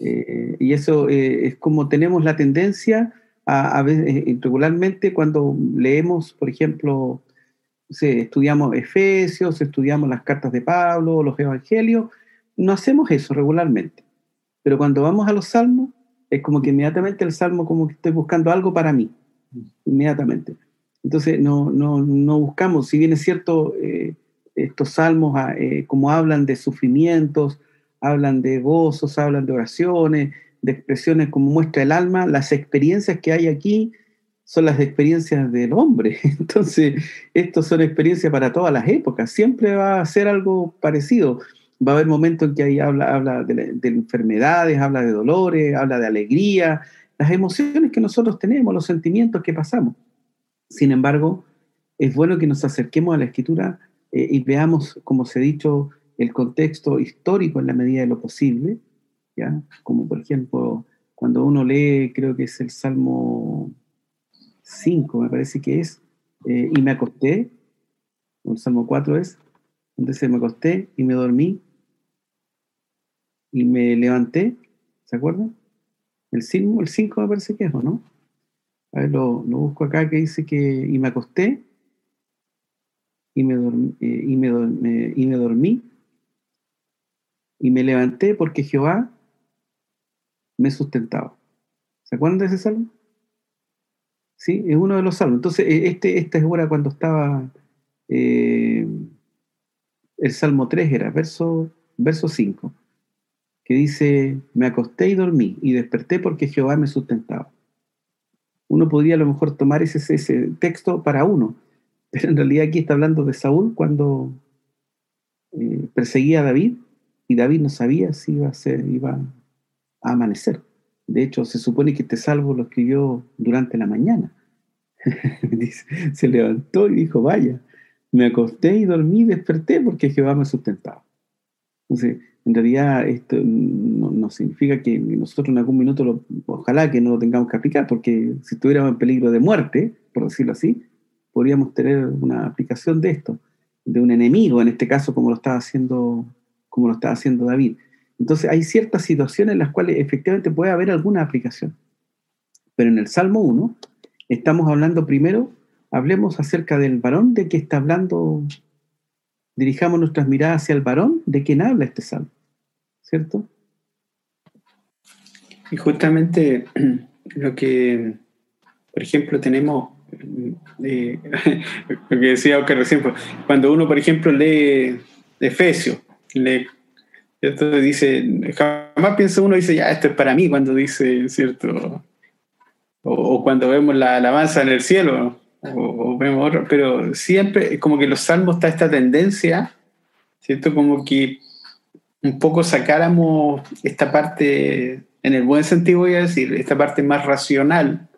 Eh, y eso eh, es como tenemos la tendencia a, a veces, regularmente cuando leemos, por ejemplo, estudiamos Efesios, estudiamos las cartas de Pablo, los Evangelios, no hacemos eso regularmente. Pero cuando vamos a los salmos, es como que inmediatamente el salmo como que estoy buscando algo para mí, inmediatamente. Entonces no, no, no buscamos, si bien es cierto, eh, estos salmos ah, eh, como hablan de sufrimientos, hablan de gozos, hablan de oraciones, de expresiones como muestra el alma, las experiencias que hay aquí son las experiencias del hombre. [LAUGHS] Entonces, estas son experiencias para todas las épocas. Siempre va a ser algo parecido. Va a haber momentos en que ahí habla, habla de, de enfermedades, habla de dolores, habla de alegría, las emociones que nosotros tenemos, los sentimientos que pasamos. Sin embargo, es bueno que nos acerquemos a la escritura eh, y veamos, como se ha dicho, el contexto histórico en la medida de lo posible, ¿ya? Como por ejemplo, cuando uno lee, creo que es el Salmo 5, me parece que es, eh, y me acosté, el Salmo 4 es, entonces me acosté y me dormí y me levanté, ¿se acuerdan? El 5, el 5 me parece que es, ¿o no? A ver, lo, busco acá que dice que, y me acosté y me, dormí, eh, y, me, y me dormí y me levanté porque Jehová me sustentaba. ¿Se acuerdan de ese salmo? Sí, es uno de los salmos. Entonces, e, este, esta es hora cuando estaba eh, el Salmo 3, era verso, verso 5, que dice, me acosté y dormí y desperté porque Jehová me sustentaba. Uno podría a lo mejor tomar ese, ese texto para uno, pero en realidad aquí está hablando de Saúl cuando eh, perseguía a David y David no sabía si iba a, ser, iba a amanecer. De hecho, se supone que este salvo lo escribió durante la mañana. [LAUGHS] se levantó y dijo, vaya, me acosté y dormí desperté porque Jehová me sustentaba. Entonces, en realidad esto no, significa que nosotros en algún minuto, ojalá que no lo tengamos que aplicar, porque si estuviéramos en peligro de muerte, por decirlo así, podríamos tener una aplicación de esto, de un enemigo, en este caso como lo estaba haciendo, como lo estaba haciendo David. Entonces hay ciertas situaciones en las cuales efectivamente puede haber alguna aplicación. Pero en el Salmo 1 estamos hablando primero, hablemos acerca del varón de que está hablando, dirijamos nuestras miradas hacia el varón de quien habla este Salmo, ¿cierto? Y justamente [CLEARS THROAT] lo que, por ejemplo, tenemos eh, [LAUGHS] lo que decía Oscar recién, pues, cuando uno, por ejemplo, lee Efesios, lee, dice, jamás piensa uno, dice, ya, esto es para mí, cuando dice, ¿cierto? O, cuando vemos la alabanza en el cielo, o, vemos otro, pero siempre, como que los salmos está esta tendencia, ¿cierto? Como que un poco sacáramos esta parte, en el buen sentido voy a decir, esta parte más racional,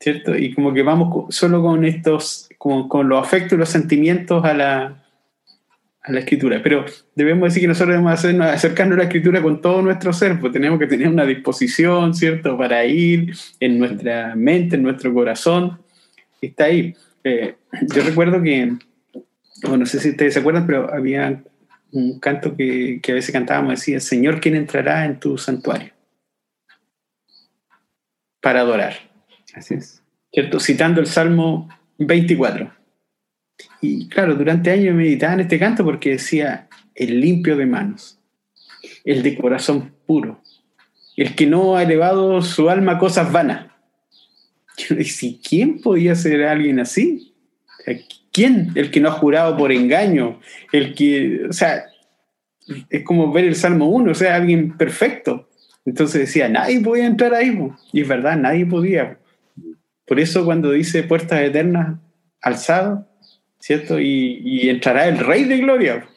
¿cierto? Y como que vamos solo con estos, con, con los afectos y los sentimientos a la, a la escritura. Pero debemos decir que nosotros debemos hacernos, acercarnos a la escritura con todo nuestro ser, pues tenemos que tener una disposición, ¿cierto? Para ir en nuestra mente, en nuestro corazón. Está ahí. Eh, yo recuerdo que, bueno, no sé si ustedes se acuerdan, pero había un canto que, que a veces cantábamos, decía, Señor, ¿quién entrará en tu santuario? Para adorar. Así es. ¿Cierto? Citando el Salmo 24. Y claro, durante años meditaba en este canto porque decía, el limpio de manos, el de corazón puro, el que no ha elevado su alma a cosas vanas. [LAUGHS] Yo ¿quién podía ser alguien así? ¿Quién? El que no ha jurado por engaño, el que, o sea, es como ver el Salmo 1, o sea, alguien perfecto. Entonces decía, nadie podía entrar ahí, y es verdad, nadie podía. Por eso cuando dice puertas eternas alzado, ¿cierto? Y, entrará el Rey de Gloria.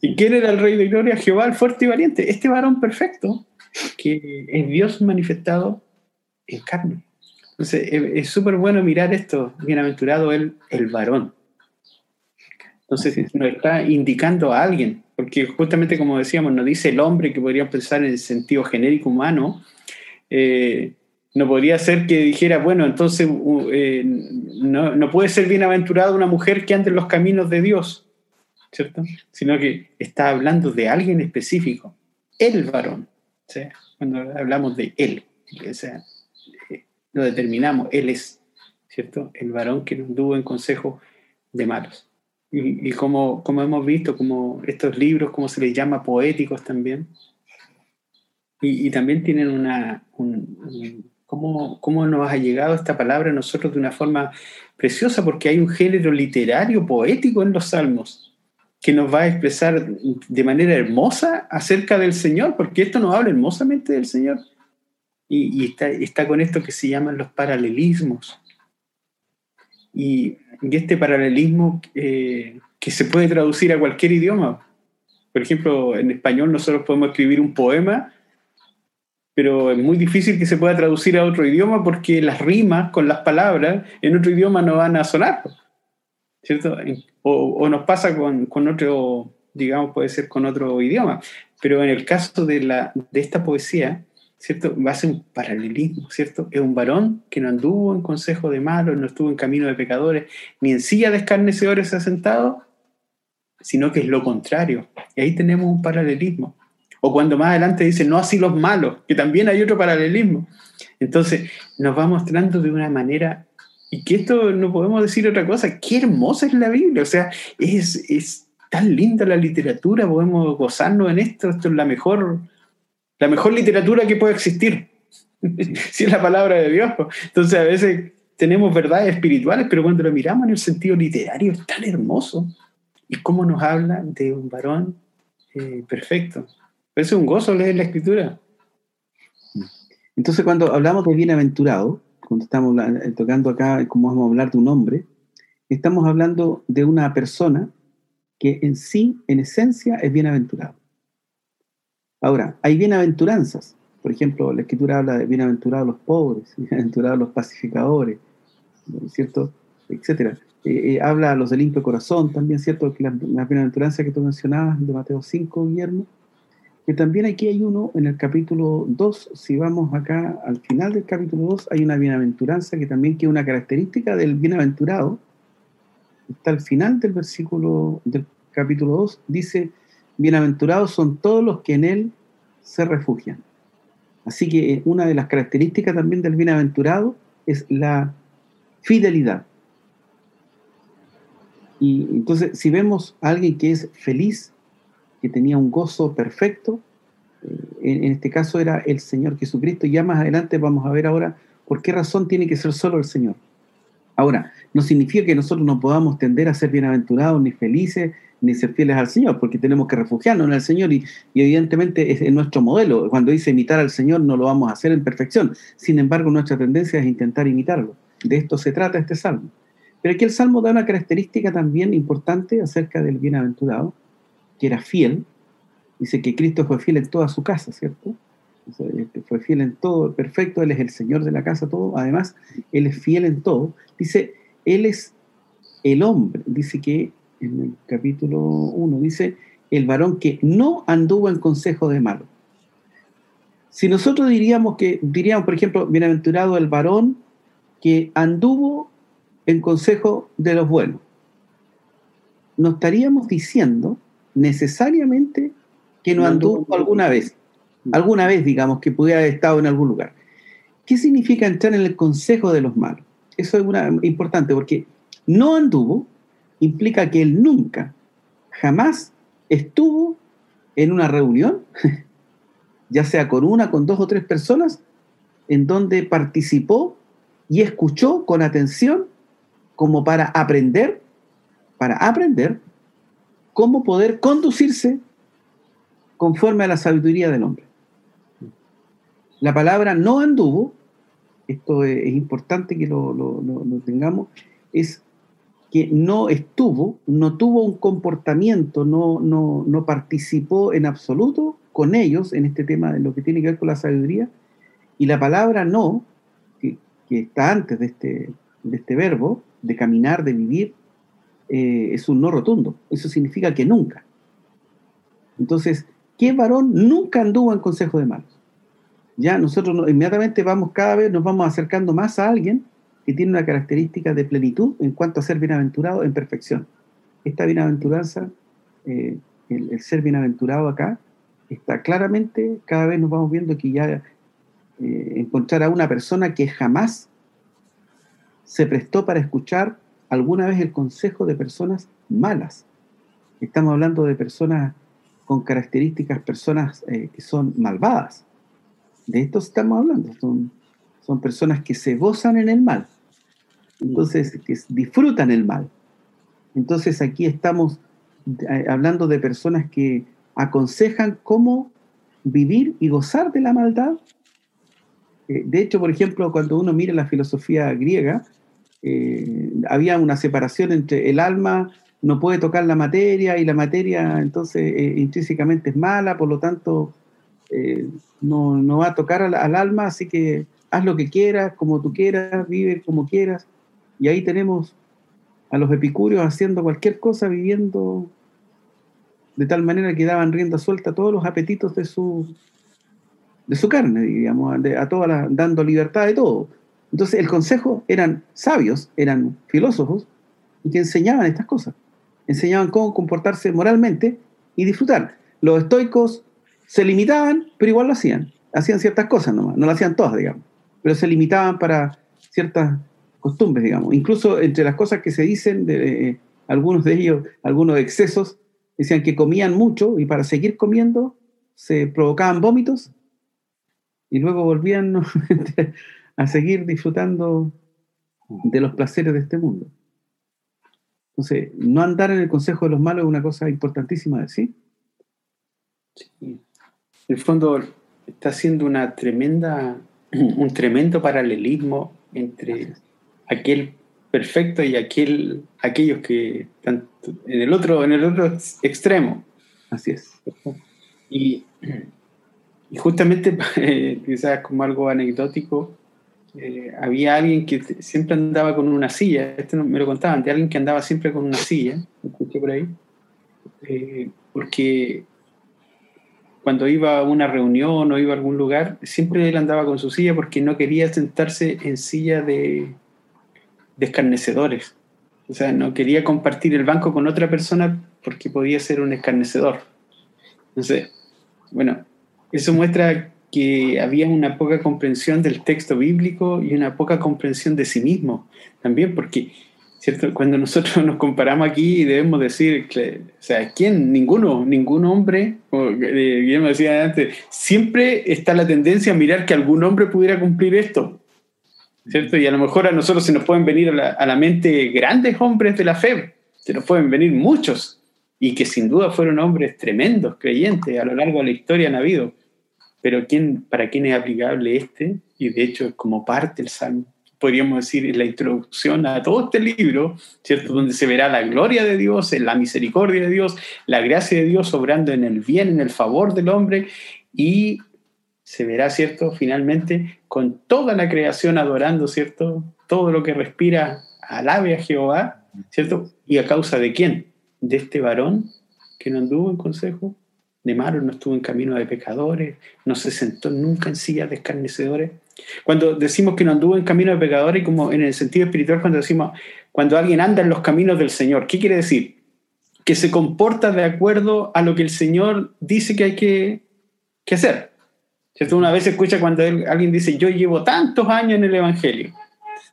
¿Y quién era el Rey de Gloria? Jehová, el fuerte y valiente. Este varón perfecto, que es Dios manifestado en carne. Entonces, es súper bueno mirar esto, bienaventurado el, el varón. Entonces, nos está indicando a alguien, porque justamente como decíamos, nos dice el hombre que podría pensar en el sentido genérico humano, eh, no podría ser que dijera, bueno, entonces eh, no, puede ser bienaventurada una mujer que ande en los caminos de Dios, ¿cierto? Sino que está hablando de alguien específico, el varón, cuando hablamos de él, o sea, lo determinamos, él es, ¿cierto? El varón que nos tuvo en consejo de malos. Y, como, como hemos visto, como estos libros, como se les llama, poéticos también, Y, también tienen una... ¿cómo, ¿Cómo nos ha llegado esta palabra a nosotros de una forma preciosa? Porque hay un género literario, poético en los salmos que nos va a expresar de manera hermosa acerca del Señor, porque esto nos habla hermosamente del Señor. Y, está, está, con esto que se llaman los paralelismos. Y, este paralelismo eh, que se puede traducir a cualquier idioma. Por ejemplo, en español nosotros podemos escribir un poema, pero es muy difícil que se pueda traducir a otro idioma porque las rimas con las palabras en otro idioma no van a sonar. ¿Cierto? O, nos pasa con, con, otro, digamos, puede ser con otro idioma. Pero en el caso de, la, de esta poesía, ¿cierto? Ser un paralelismo, ¿cierto? Es un varón que no anduvo en consejo de malos, no estuvo en camino de pecadores, ni en silla de escarnecedores ha sentado, sino que es lo contrario. Y ahí tenemos un paralelismo. O cuando más adelante dice, no así los malos, que también hay otro paralelismo. Entonces, nos va mostrando de una manera, y que esto no podemos decir otra cosa, qué hermosa es la Biblia, o sea, es, es tan linda la literatura, podemos gozarnos en esto, esto es la mejor la mejor literatura que puede existir, [LAUGHS] si es la palabra de Dios. Entonces a veces tenemos verdades espirituales, pero cuando lo miramos en el sentido literario es tan hermoso. Y cómo nos habla de un varón eh, perfecto. Es un gozo leer la escritura. Entonces cuando hablamos de bienaventurado, cuando estamos tocando acá cómo vamos a hablar de un hombre, estamos hablando de una persona que en sí, en esencia, es bienaventurado. Ahora, hay bienaventuranzas. Por ejemplo, la escritura habla de bienaventurados los pobres, [LAUGHS] bienaventurados los pacificadores, ¿cierto? Etcétera. Eh, eh, habla a los del limpio corazón también, ¿cierto? Que la, bienaventuranza que tú mencionabas de Mateo 5, Guillermo, que también aquí hay uno en el capítulo 2, si vamos acá al final del capítulo 2, hay una bienaventuranza que también que es una característica del bienaventurado, está al final del versículo del capítulo 2, dice, bienaventurados son todos los que en Él se refugian. Así que eh, una de las características también del bienaventurado es la fidelidad. Y entonces, si vemos a alguien que es feliz, que tenía un gozo perfecto, eh, en, este caso era el Señor Jesucristo, y ya más adelante vamos a ver ahora por qué razón tiene que ser solo el Señor. Ahora, no significa que nosotros no podamos tender a ser bienaventurados ni felices, ni ser fieles al Señor, porque tenemos que refugiarnos en el Señor y, evidentemente es, nuestro modelo. Cuando dice imitar al Señor no lo vamos a hacer en perfección. Sin embargo, nuestra tendencia es intentar imitarlo. De esto se trata este salmo. Pero aquí el salmo da una característica también importante acerca del bienaventurado, que era fiel. Dice que Cristo fue fiel en toda su casa, ¿cierto? fue fiel en todo, perfecto, Él es el Señor de la casa, todo. Además, Él es fiel en todo. Dice, Él es el hombre. Dice que en el capítulo 1, dice, el varón que no anduvo en consejo de malo. Si nosotros diríamos que, diríamos, por ejemplo, bienaventurado el varón que anduvo en consejo de los buenos, no estaríamos diciendo necesariamente que no anduvo alguna vez, alguna vez, digamos, que pudiera haber estado en algún lugar. ¿Qué significa entrar en el consejo de los malos? Eso es importante porque no anduvo implica que él nunca, jamás estuvo en una reunión, [LAUGHS] ya sea con una, con dos o tres personas, en donde participó y escuchó con atención como para aprender, para aprender cómo poder conducirse conforme a la sabiduría del hombre. La palabra no anduvo, esto es, importante que lo, tengamos, es que no estuvo, no tuvo un comportamiento, no, no, participó en absoluto con ellos en este tema de lo que tiene que ver con la sabiduría. Y la palabra no, que, está antes de este, de este verbo, de caminar, de vivir, eh, es un no rotundo. Eso significa que nunca. Entonces, ¿qué varón nunca anduvo en consejo de malos? Ya nosotros inmediatamente vamos cada vez, nos vamos acercando más a alguien que tiene una característica de plenitud en cuanto a ser bienaventurado en perfección. Esta bienaventuranza, eh, el, ser bienaventurado acá, está claramente, cada vez nos vamos viendo que ya eh, encontrar a una persona que jamás se prestó para escuchar alguna vez el consejo de personas malas. Estamos hablando de personas con características, personas eh, que son malvadas, de esto estamos hablando, son, son personas que se gozan en el mal, entonces que disfrutan el mal. Entonces aquí estamos eh, hablando de personas que aconsejan cómo vivir y gozar de la maldad. Eh, de hecho, por ejemplo, cuando uno mira la filosofía griega, eh, había una separación entre el alma no puede tocar la materia y la materia entonces intrínsecamente es mala, por lo tanto no, no, va a tocar al, al, alma, así que haz lo que quieras, como tú quieras, vive como quieras. Y ahí tenemos a los epicúreos haciendo cualquier cosa, viviendo de tal manera que daban rienda suelta a todos los apetitos de su, de su carne, digamos, a todas dando libertad de todo. Entonces el consejo eran sabios, eran filósofos, y que enseñaban estas cosas. Enseñaban cómo comportarse moralmente y disfrutar. Los estoicos se limitaban, pero igual lo hacían. Hacían ciertas cosas nomás, no lo hacían todas, digamos, pero se limitaban para ciertas costumbres, digamos. Incluso entre las cosas que se dicen, de, eh, algunos de ellos, algunos excesos, decían que comían mucho y para seguir comiendo se provocaban vómitos y luego volvían [LAUGHS] a seguir disfrutando de los placeres de este mundo. Entonces, no andar en el consejo de los malos es una cosa importantísima sí. sí. En el fondo está haciendo una tremenda, [CLEARS THROAT] un tremendo paralelismo entre aquel perfecto y aquel, aquellos que están en el otro, en el otro extremo. Así es. Y, y justamente, [LAUGHS] quizás como algo anecdótico, eh, había alguien que siempre andaba con una silla, esto me lo contaban, de alguien que andaba siempre con una silla, escuché por ahí, eh, porque cuando iba a una reunión o iba a algún lugar, siempre él andaba con su silla porque no quería sentarse en silla de, de escarnecedores. O sea, no quería compartir el banco con otra persona porque podía ser un escarnecedor. Entonces, bueno, eso muestra que había una poca comprensión del texto bíblico y una poca comprensión de sí mismo también, porque ¿cierto? cuando nosotros [LAUGHS] nos comparamos aquí debemos decir, o sea, ¿quién? Ninguno, ningún hombre, como Guillermo decía antes, siempre está la tendencia a mirar que algún hombre pudiera cumplir esto. ¿cierto? Y a lo mejor a nosotros se nos pueden venir a la, mente grandes hombres de la fe, se nos pueden venir muchos, y que sin duda fueron hombres tremendos, creyentes, a lo largo de la historia han habido. Pero ¿quién, ¿para quién es aplicable este? Y de hecho es como parte del Salmo, podríamos decir, la introducción a todo este libro, ¿cierto? Donde se verá la gloria de Dios, la misericordia de Dios, la gracia de Dios obrando en el bien, en el favor del hombre, y se verá, ¿cierto? Finalmente, con toda la creación adorando, ¿cierto? Todo lo que respira alabe a Jehová, ¿cierto? ¿Y a causa de quién? De este varón que no anduvo en consejo de malos, no estuvo en camino de pecadores, no se sentó nunca en silla de escarnecedores. Cuando decimos que no anduvo en camino de pecadores, como en el sentido espiritual, cuando decimos, cuando alguien anda en los caminos del Señor, ¿qué quiere decir? Que se comporta de acuerdo a lo que el Señor dice que hay que, que hacer. ¿Cierto? Una vez escucha cuando alguien dice, yo llevo tantos años en el Evangelio.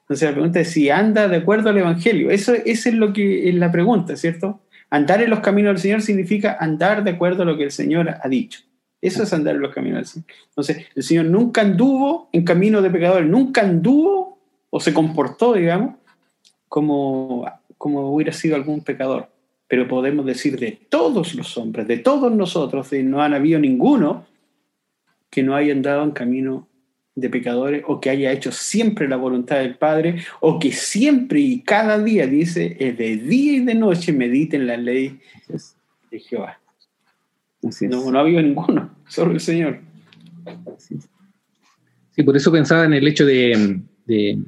Entonces la pregunta es si anda de acuerdo al Evangelio. Eso, eso es lo que es la pregunta, ¿cierto? Andar en los caminos del Señor significa andar de acuerdo a lo que el Señor ha dicho. Eso es andar en los caminos del. Entonces, el Señor nunca anduvo en camino de pecadores, nunca anduvo o se comportó, digamos, como, como hubiera sido algún pecador. Pero podemos decir de todos los hombres, de todos nosotros, de no han habido ninguno que no haya andado en camino de pecadores o que haya hecho siempre la voluntad del Padre o que siempre y cada día dice de día y de noche medite en la ley de Jehová. No, no ha habido ninguno, [LAUGHS] solo el Señor. Sí, por eso pensaba en el hecho de, de,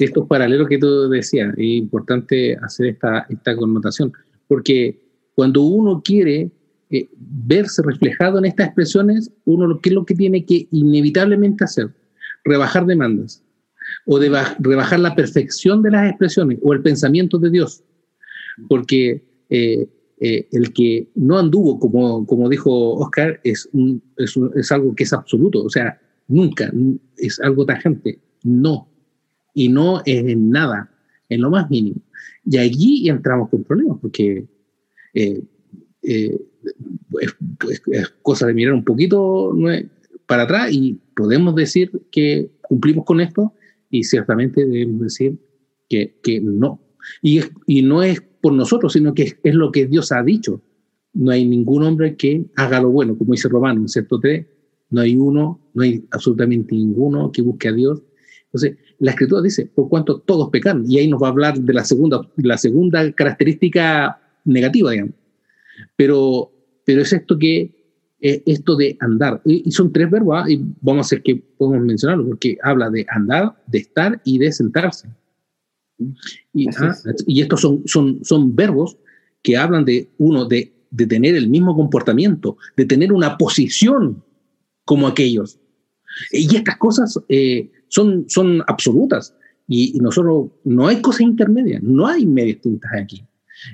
estos paralelos que tú decías. Es importante hacer esta, esta connotación, porque cuando uno quiere eh, verse reflejado en estas expresiones, uno qué es lo que tiene que inevitablemente hacer, rebajar demandas o de rebajar la perfección de las expresiones o el pensamiento de Dios, porque eh, eh, el que no anduvo, como, como dijo Oscar, es, es, es algo que es absoluto, o sea, nunca, es algo tajante, no, y no es en nada, en lo más mínimo. Y allí entramos con problemas, porque es, cosa de mirar un poquito para atrás y podemos decir que cumplimos con esto y ciertamente debemos decir que, que no. Y, y no es por nosotros, sino que es, es, lo que Dios ha dicho. No hay ningún hombre que haga lo bueno, como dice Romano, cierto 3, no hay uno, no hay absolutamente ninguno que busque a Dios. Entonces, la escritura dice, por cuanto todos pecan, y ahí nos va a hablar de la segunda, la segunda característica negativa, digamos. Pero, pero es esto que, eh, esto de andar, y, son tres verbos, ¿ah? y vamos a hacer que podemos mencionarlo, porque habla de andar, de estar y de sentarse. Y, ah, y estos son, son, son verbos que hablan de uno, de, de tener el mismo comportamiento, de tener una posición como aquellos. Y estas cosas eh, son, son absolutas. Y, nosotros, no hay cosas intermedias, no hay medias tintas aquí.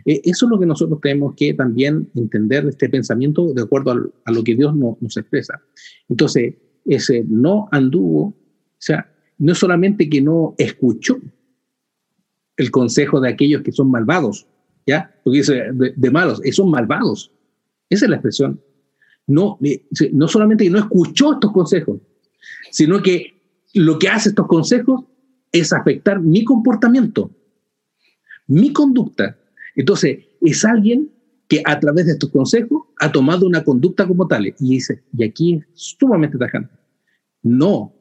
Eh, eso es lo que nosotros tenemos que también entender de este pensamiento de acuerdo a, lo que Dios nos expresa. Entonces, ese no anduvo, o sea, no solamente que no escuchó el consejo de aquellos que son malvados, ¿ya? Porque dice de, de malos, son malvados. Esa es la expresión. No, eh, no solamente que no escuchó estos consejos, sino que lo que hace estos consejos es afectar mi comportamiento, mi conducta. Entonces, es alguien que a través de estos consejos ha tomado una conducta como tal. Y dice, y aquí es sumamente tajante, no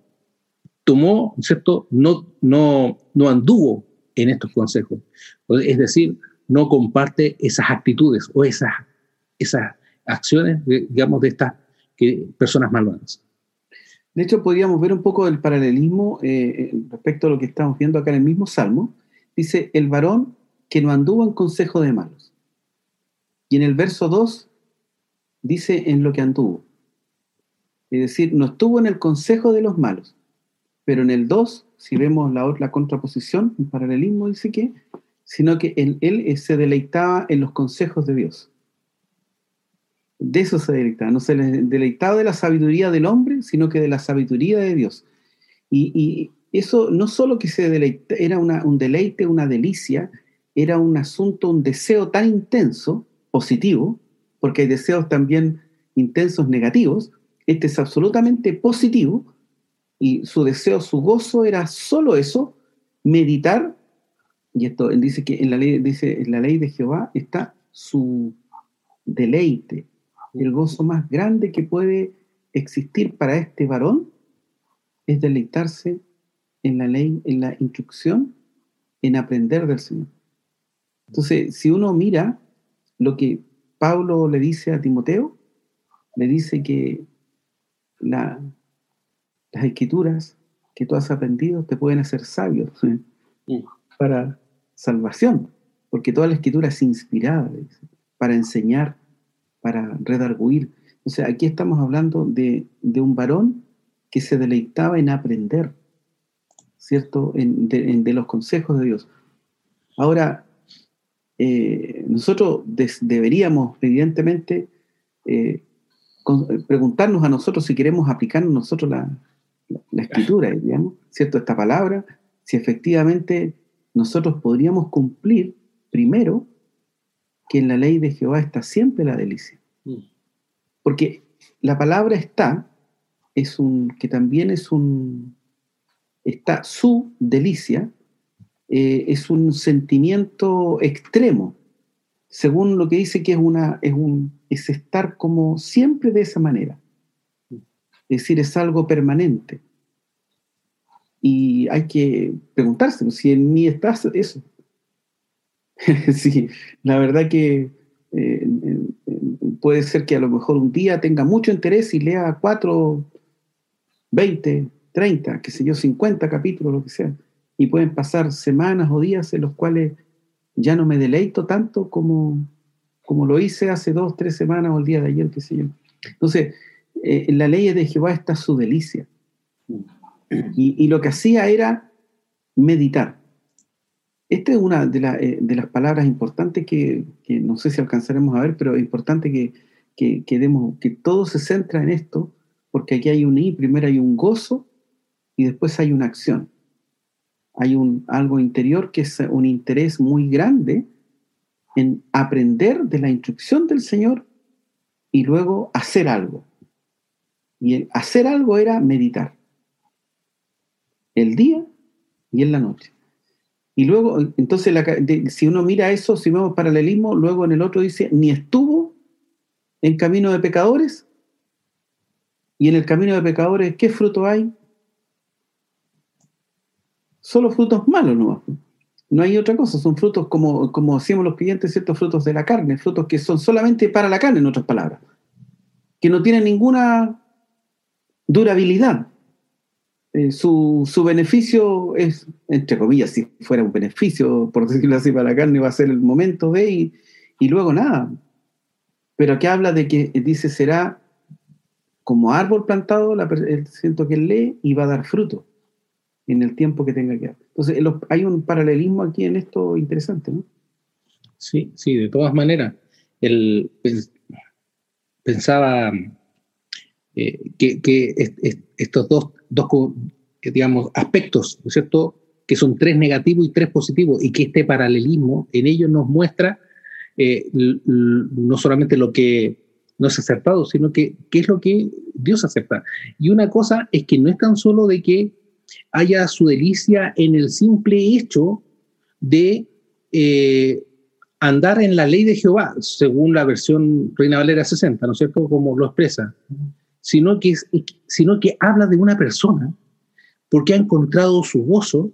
tomó, ¿cierto? No, no, no anduvo en estos consejos. Es decir, no comparte esas actitudes o esas, esas acciones, digamos, de estas personas malvadas. De hecho, podríamos ver un poco el paralelismo eh, eh, respecto a lo que estamos viendo acá en el mismo Salmo. Dice, el varón que no anduvo en consejo de malos. Y en el verso 2 dice en lo que anduvo. Es decir, no estuvo en el consejo de los malos. Pero en el 2, si vemos la, la contraposición, el paralelismo dice que, sino que él, él se deleitaba en los consejos de Dios. De eso se deleitaba. No se deleitaba de la sabiduría del hombre, sino que de la sabiduría de Dios. Y, eso no solo que se deleita, era un deleite, una delicia, era un asunto, un deseo tan intenso, positivo, porque hay deseos también intensos negativos, este es absolutamente positivo, y su deseo, su gozo era solo eso, meditar, y esto dice que en la ley, dice, la ley de Jehová está su deleite, el gozo más grande que puede existir para este varón es deleitarse en la ley, en la instrucción, en aprender del Señor. Entonces, si uno mira lo que Pablo le dice a Timoteo, le dice que las escrituras que tú has aprendido te pueden hacer sabios para salvación, porque toda la escritura es inspirada para enseñar, para redarguir. O sea, aquí estamos hablando de, un varón que se deleitaba en aprender, ¿cierto? En, de, los consejos de Dios. Ahora, eh, nosotros deberíamos, evidentemente, eh, preguntarnos a nosotros si queremos aplicar nosotros la, la, escritura, digamos, ¿cierto? Esta palabra, si efectivamente nosotros podríamos cumplir primero que en la ley de Jehová está siempre la delicia. Mm. Porque la palabra está, es un, que también es un, está su delicia, eh, es un sentimiento extremo, según lo que dice que es, una, es, un, es estar como siempre de esa manera. Es decir, es algo permanente. Y hay que preguntarse si en mí está eso. [LAUGHS] sí, la verdad que eh, puede ser que a lo mejor un día tenga mucho interés y lea cuatro, veinte, treinta, qué sé yo, cincuenta capítulos, lo que sea. Y pueden pasar semanas o días en los cuales ya no me deleito tanto como, como lo hice hace dos, tres semanas o el día de ayer, qué sé yo. Entonces, eh, en la ley de Jehová está su delicia. y lo que hacía era meditar. Esta es una eh, de, las palabras importantes que, no sé si alcanzaremos a ver, pero es importante que, que, que todo se centra en esto, porque aquí hay un y, primero hay un gozo y después hay una acción. Hay un, algo interior que es un interés muy grande en aprender de la instrucción del Señor y luego hacer algo. Y hacer algo era meditar. El día y en la noche. Y luego, entonces, si uno mira eso, si vemos paralelismo, luego en el otro dice, ni estuvo en camino de pecadores. Y en el camino de pecadores, ¿qué fruto hay? Solo frutos malos, ¿no? No hay otra cosa, son frutos como, como decíamos los clientes, ciertos frutos de la carne, frutos que son solamente para la carne, en otras palabras, que no tienen ninguna durabilidad. Eh, su, beneficio es, entre comillas, si fuera un beneficio, por decirlo así, para la carne, va a ser el momento de y, y luego nada. Pero aquí habla de que dice será como árbol plantado, el siento que lee y va a dar fruto en el tiempo que tenga que dar. Entonces, hay un paralelismo aquí en esto interesante, ¿no? Sí, sí, de todas maneras. El, pensaba eh, que, estos dos, dos, digamos, aspectos, ¿no es cierto?, que son tres negativos y tres positivos, y que este paralelismo en ellos nos muestra eh, no solamente lo que no es acertado, sino que qué es lo que Dios acepta. Y una cosa es que no es tan solo de que haya su delicia en el simple hecho de eh, andar en la ley de Jehová, según la versión Reina Valera 60, ¿no es cierto? Como lo expresa, sino que, sino que habla de una persona porque ha encontrado su gozo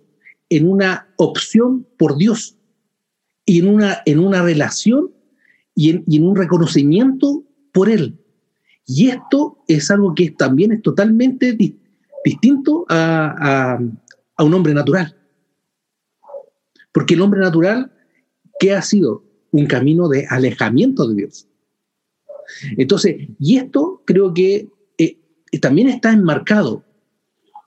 en una opción por Dios y en una, en una relación y en, un reconocimiento por Él. Y esto es algo que también es totalmente distinto distinto a, un hombre natural. Porque el hombre natural, ¿qué ha sido? Un camino de alejamiento de Dios. Entonces, y esto creo que también está enmarcado,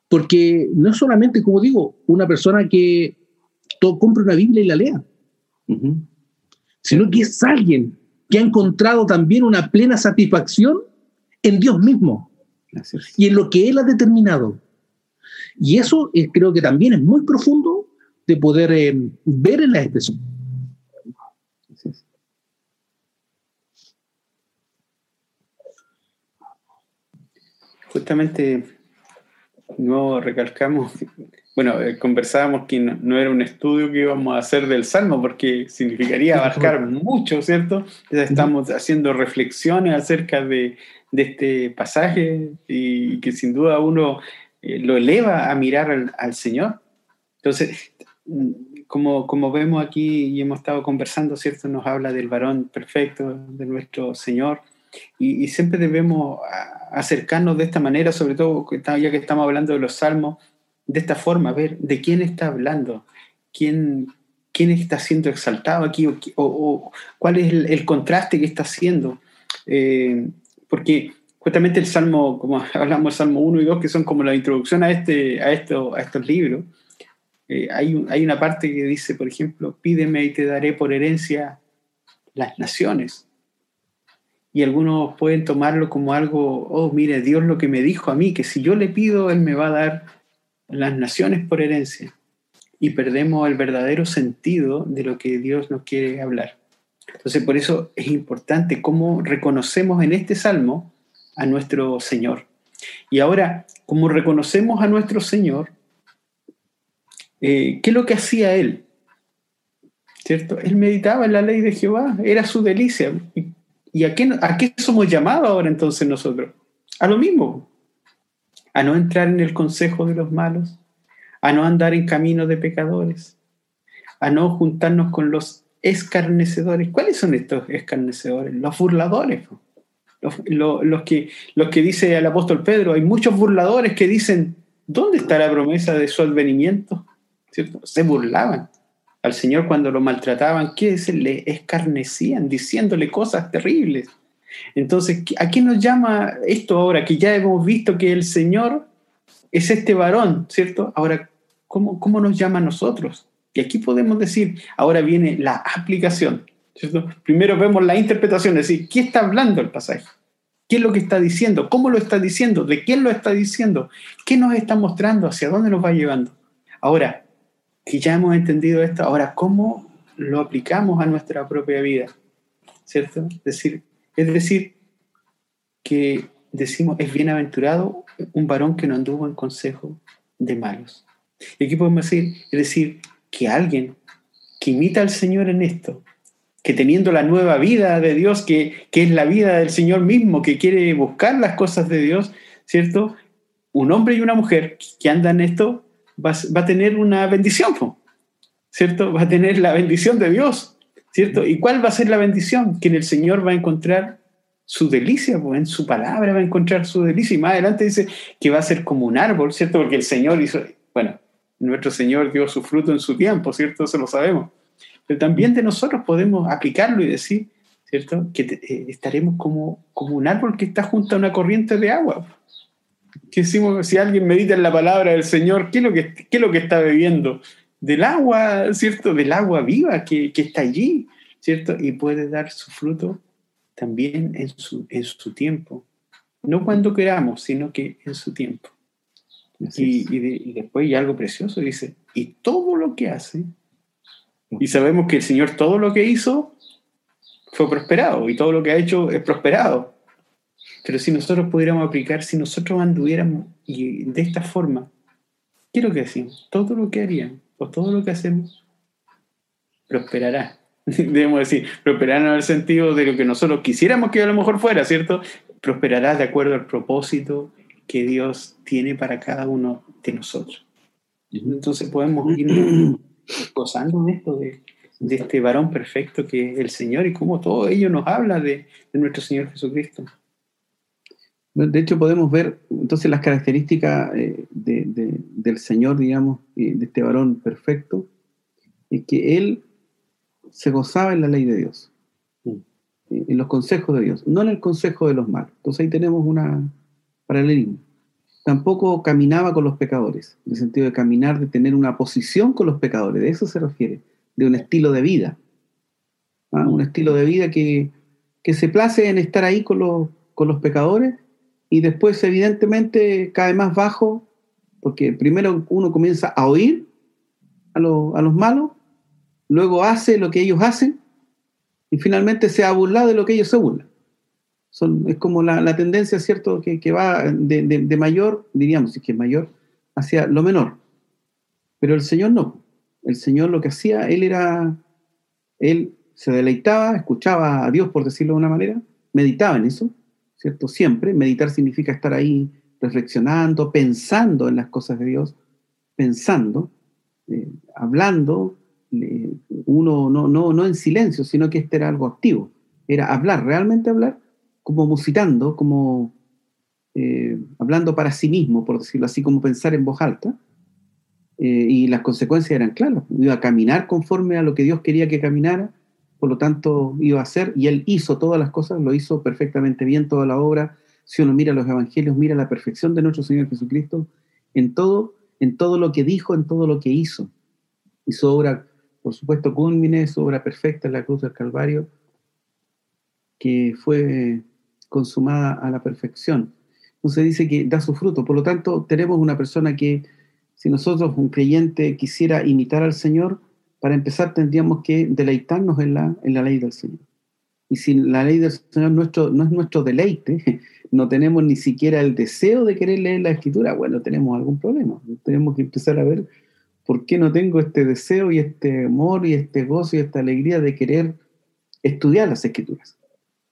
porque no es solamente, como digo, una persona que compra una Biblia y la lea, sino que es alguien que ha encontrado también una plena satisfacción en Dios mismo y en lo que Él ha determinado. Y eso eh, creo que también es muy profundo de poder eh, ver en la expresión. Justamente no recalcamos, bueno, eh, conversábamos que no, era un estudio que íbamos a hacer del Salmo, porque significaría abarcar mucho, ¿cierto? estamos haciendo reflexiones acerca de, de este pasaje y que sin duda uno eh, lo eleva a mirar al, Señor. Entonces, como, como vemos aquí y hemos estado conversando, ¿cierto? Nos habla del varón perfecto, de nuestro Señor. Y, siempre debemos acercarnos de esta manera, sobre todo ya que estamos hablando de los salmos, de esta forma, a ver de quién está hablando, quién, quién está siendo exaltado aquí o, cuál es el, contraste que está haciendo. Eh, porque justamente el Salmo, como [LAUGHS] hablamos, Salmo 1 y 2, que son como la introducción a, este, a, esto, a estos libros, eh, hay, hay una parte que dice, por ejemplo, pídeme y te daré por herencia las naciones. Y algunos pueden tomarlo como algo, oh, mire, Dios lo que me dijo a mí, que si yo le pido, Él me va a dar las naciones por herencia. Y perdemos el verdadero sentido de lo que Dios nos quiere hablar. Entonces, por eso es importante cómo reconocemos en este salmo a nuestro Señor. Y ahora, como reconocemos a nuestro Señor, eh, ¿qué es lo que hacía Él? ¿Cierto? Él meditaba en la ley de Jehová, era su delicia. ¿Y a qué, a qué somos llamados ahora entonces nosotros? A lo mismo, a no entrar en el consejo de los malos, a no andar en camino de pecadores, a no juntarnos con los escarnecedores. ¿Cuáles son estos escarnecedores? Los burladores. Los, que, los que dice el apóstol Pedro, hay muchos burladores que dicen, ¿dónde está la promesa de su advenimiento? ¿Cierto? Se burlaban al Señor cuando lo maltrataban, ¿qué es? Le escarnecían, diciéndole cosas terribles. Entonces, ¿a qué nos llama esto ahora? Que ya hemos visto que el Señor es este varón, ¿cierto? Ahora, ¿cómo, cómo nos llama a nosotros? Y aquí podemos decir, ahora viene la aplicación. Primero vemos la interpretación, es decir, ¿qué está hablando el pasaje? ¿Qué es lo que está diciendo? ¿Cómo lo está diciendo? ¿De quién lo está diciendo? ¿Qué nos está mostrando? ¿Hacia dónde nos va llevando? Ahora, que ya hemos entendido esto, ahora, ¿cómo lo aplicamos a nuestra propia vida? ¿Cierto? Es decir, es decir que decimos, es bienaventurado un varón que no anduvo en consejo de malos. Y aquí podemos decir, es decir, que alguien que imita al Señor en esto, que teniendo la nueva vida de Dios, que, que es la vida del Señor mismo, que quiere buscar las cosas de Dios, ¿cierto? Un hombre y una mujer que andan en esto va, va a tener una bendición, ¿cierto? Va a tener la bendición de Dios, ¿cierto? ¿Y cuál va a ser la bendición? Que en el Señor va a encontrar su delicia, pues en su palabra va a encontrar su delicia. Y más adelante dice que va a ser como un árbol, ¿cierto? Porque el Señor hizo, bueno, nuestro Señor dio su fruto en su tiempo, ¿cierto? Eso lo sabemos. Pero también de nosotros podemos aplicarlo y decir, ¿cierto? Que eh, estaremos como, como un árbol que está junto a una corriente de agua. Que decimos, si alguien medita en la palabra del Señor, ¿qué es lo que, qué es lo que está bebiendo? Del agua, ¿cierto? Del agua viva que, que está allí, ¿cierto? Y puede dar su fruto también en su, en su tiempo. No cuando queramos, sino que en su tiempo. Y, y, después hay algo precioso, dice, y todo lo que hace, y sabemos que el Señor todo lo que hizo fue prosperado, y todo lo que ha hecho es prosperado. Pero si nosotros pudiéramos aplicar, si nosotros anduviéramos y de esta forma, ¿qué es lo que decimos? Todo lo que harían, o todo lo que hacemos, prosperará. [LAUGHS] debemos decir, prosperará en el sentido de lo que nosotros quisiéramos que a lo mejor fuera, ¿cierto? Prosperará de acuerdo al propósito que Dios tiene para cada uno de nosotros. Entonces podemos ir [CLEARS THROAT] gozando de esto, de, de, este varón perfecto que es el Señor y cómo todo ello nos habla de, de nuestro Señor Jesucristo. De hecho, podemos ver entonces las características eh, de, del Señor, digamos, de este varón perfecto, es que Él se gozaba en la ley de Dios, mm. en los consejos de Dios, no en el consejo de los malos. Entonces ahí tenemos un paralelismo. Tampoco caminaba con los pecadores, en el sentido de caminar, de tener una posición con los pecadores, de eso se refiere, de un estilo de vida. ¿ah? Un estilo de vida que, que, se place en estar ahí con los, con los pecadores y después evidentemente cae más bajo, porque primero uno comienza a oír a, a los malos luego hace lo que ellos hacen y finalmente se ha burlado de lo que ellos se burlan. Son, es como la, tendencia, ¿cierto?, que, va de, mayor, diríamos, que es mayor, hacia lo menor. Pero el Señor no. El Señor lo que hacía, Él era, Él se deleitaba, escuchaba a Dios, por decirlo de una manera, meditaba en eso, ¿cierto? Siempre. Meditar significa estar ahí reflexionando, pensando en las cosas de Dios, pensando, eh, hablando, uno no, no, no en silencio, sino que este era algo activo. Era hablar, realmente hablar, como musitando, como eh, hablando para sí mismo, por decirlo así, como pensar en voz alta. Eh, y las consecuencias eran claras. Iba a caminar conforme a lo que Dios quería que caminara, por lo tanto iba a hacer, y Él hizo todas las cosas, lo hizo perfectamente bien, toda la obra. Si uno mira los evangelios, mira la perfección de nuestro Señor Jesucristo en todo, en todo lo que dijo, en todo lo que hizo. Y su obra por supuesto, culmine su obra perfecta en la cruz del Calvario, que fue consumada a la perfección. Entonces dice que da su fruto. Por lo tanto, tenemos una persona que, si nosotros, un creyente, quisiera imitar al Señor, para empezar tendríamos que deleitarnos en la, en la ley del Señor. Y si la ley del Señor no es nuestro deleite, [LAUGHS] no tenemos ni siquiera el deseo de querer leer la Escritura, bueno, tenemos algún problema. Tenemos que empezar a ver ¿Por qué no tengo este deseo y este amor y este gozo y esta alegría de querer estudiar las escrituras?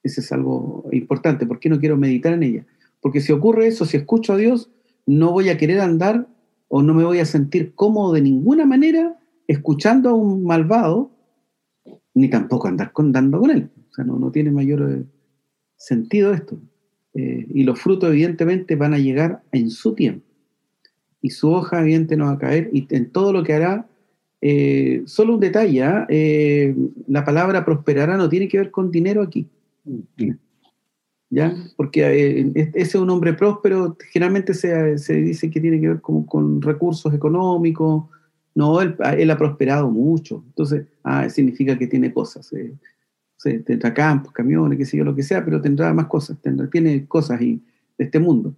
Eso es algo importante. ¿Por qué no quiero meditar en ellas? Porque si ocurre eso, si escucho a Dios, no voy a querer andar o no me voy a sentir cómodo de ninguna manera escuchando a un malvado, ni tampoco andar andando con él. O sea, no, tiene mayor eh, sentido esto. Eh, y los frutos evidentemente van a llegar en su tiempo y su hoja evidente no va a caer y en todo lo que hará, eh, solo un detalle, ¿ah? eh, la palabra prosperará no tiene que ver con dinero aquí. ¿Ya? Porque ese es un hombre próspero, generalmente se, dice que tiene que ver con, con recursos económicos. No, él, él, ha prosperado mucho. Entonces, ah, significa que tiene cosas. tendrá campos, camiones, qué sé yo, lo que sea, pero tendrá más cosas. Tendrá, tiene cosas y, de este mundo.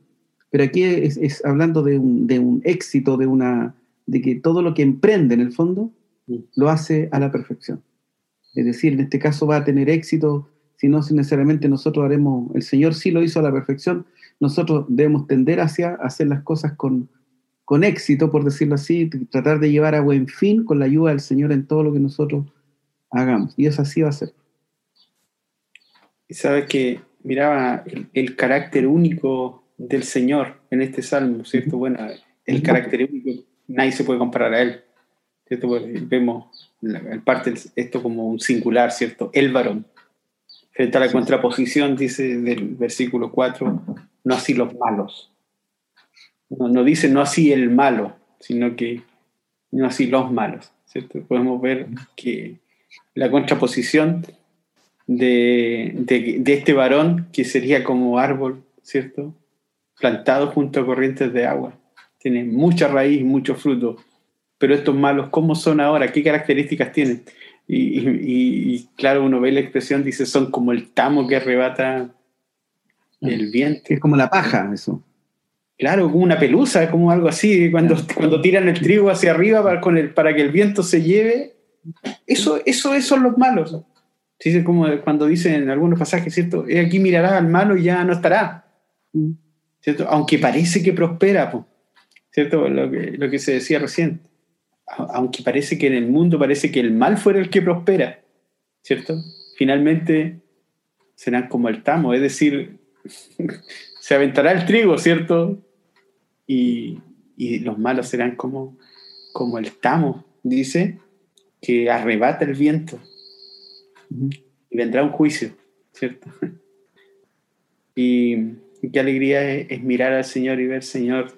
Pero aquí es, hablando de un, éxito, de, una, de que todo lo que emprende en el fondo lo hace a la perfección. Es decir, en este caso va a tener éxito, si no necesariamente nosotros haremos, el Señor sí lo hizo a la perfección, nosotros debemos tender hacia hacer las cosas con, con éxito, por decirlo así, tratar de llevar a buen fin con la ayuda del Señor en todo lo que nosotros hagamos. Y eso así va a ser. Y sabes que miraba el, carácter único del Señor en este salmo, ¿cierto? Bueno, el carácter único, nadie se puede comparar a Él, ¿cierto? vemos el parte esto como un singular, ¿cierto? El varón. Frente a la contraposición, dice del versículo 4, no así los malos. No, no dice no así el malo, sino que no así los malos, ¿cierto? Podemos ver que la contraposición de, de, este varón que sería como árbol, ¿cierto? Plantado junto a corrientes de agua. Tiene mucha raíz, mucho fruto. Pero estos malos, ¿cómo son ahora? ¿Qué características tienen? Y, claro, uno ve la expresión, dice, son como el tamo que arrebata el viento. Es como la paja, eso. Claro, como una pelusa, como algo así, cuando, cuando tiran el trigo hacia arriba para, con el, para que el viento se lleve. Eso, eso, eso son los malos. Sí, como cuando dicen en algunos pasajes, ¿cierto? Aquí mirará al malo y ya no estará. ¿Cierto? Aunque parece que prospera, ¿cierto? Lo que, lo que se decía recién. Aunque parece que en el mundo parece que el mal fuera el que prospera, ¿cierto? Finalmente serán como el tamo, es decir, [LAUGHS] se aventará el trigo, ¿cierto? Y, y los malos serán como, como el tamo, dice, que arrebata el viento. Y vendrá un juicio, ¿cierto? Y, qué alegría es, mirar al Señor y ver, Señor,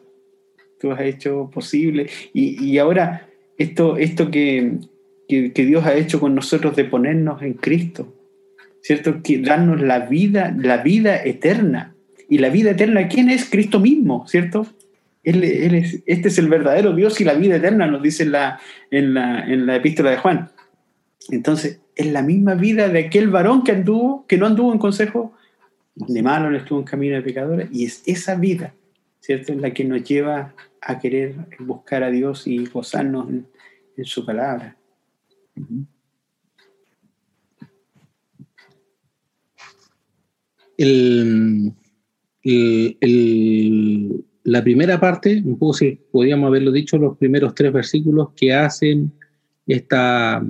tú has hecho posible. Y, ahora, esto, esto que, que, Dios ha hecho con nosotros de ponernos en Cristo, ¿cierto? Que darnos la vida, la vida eterna. Y la vida eterna, ¿quién es? Cristo mismo, ¿cierto? Él, es, este es el verdadero Dios y la vida eterna, nos dice la, en la, en la epístola de Juan. Entonces, es la misma vida de aquel varón que anduvo, que no anduvo en consejo de malo, no estuvo en camino de pecadores, y es esa vida, ¿cierto?, la que nos lleva a querer buscar a Dios y gozarnos en, su palabra. La primera parte, un poco si podríamos haberlo dicho, los primeros tres versículos que hacen esta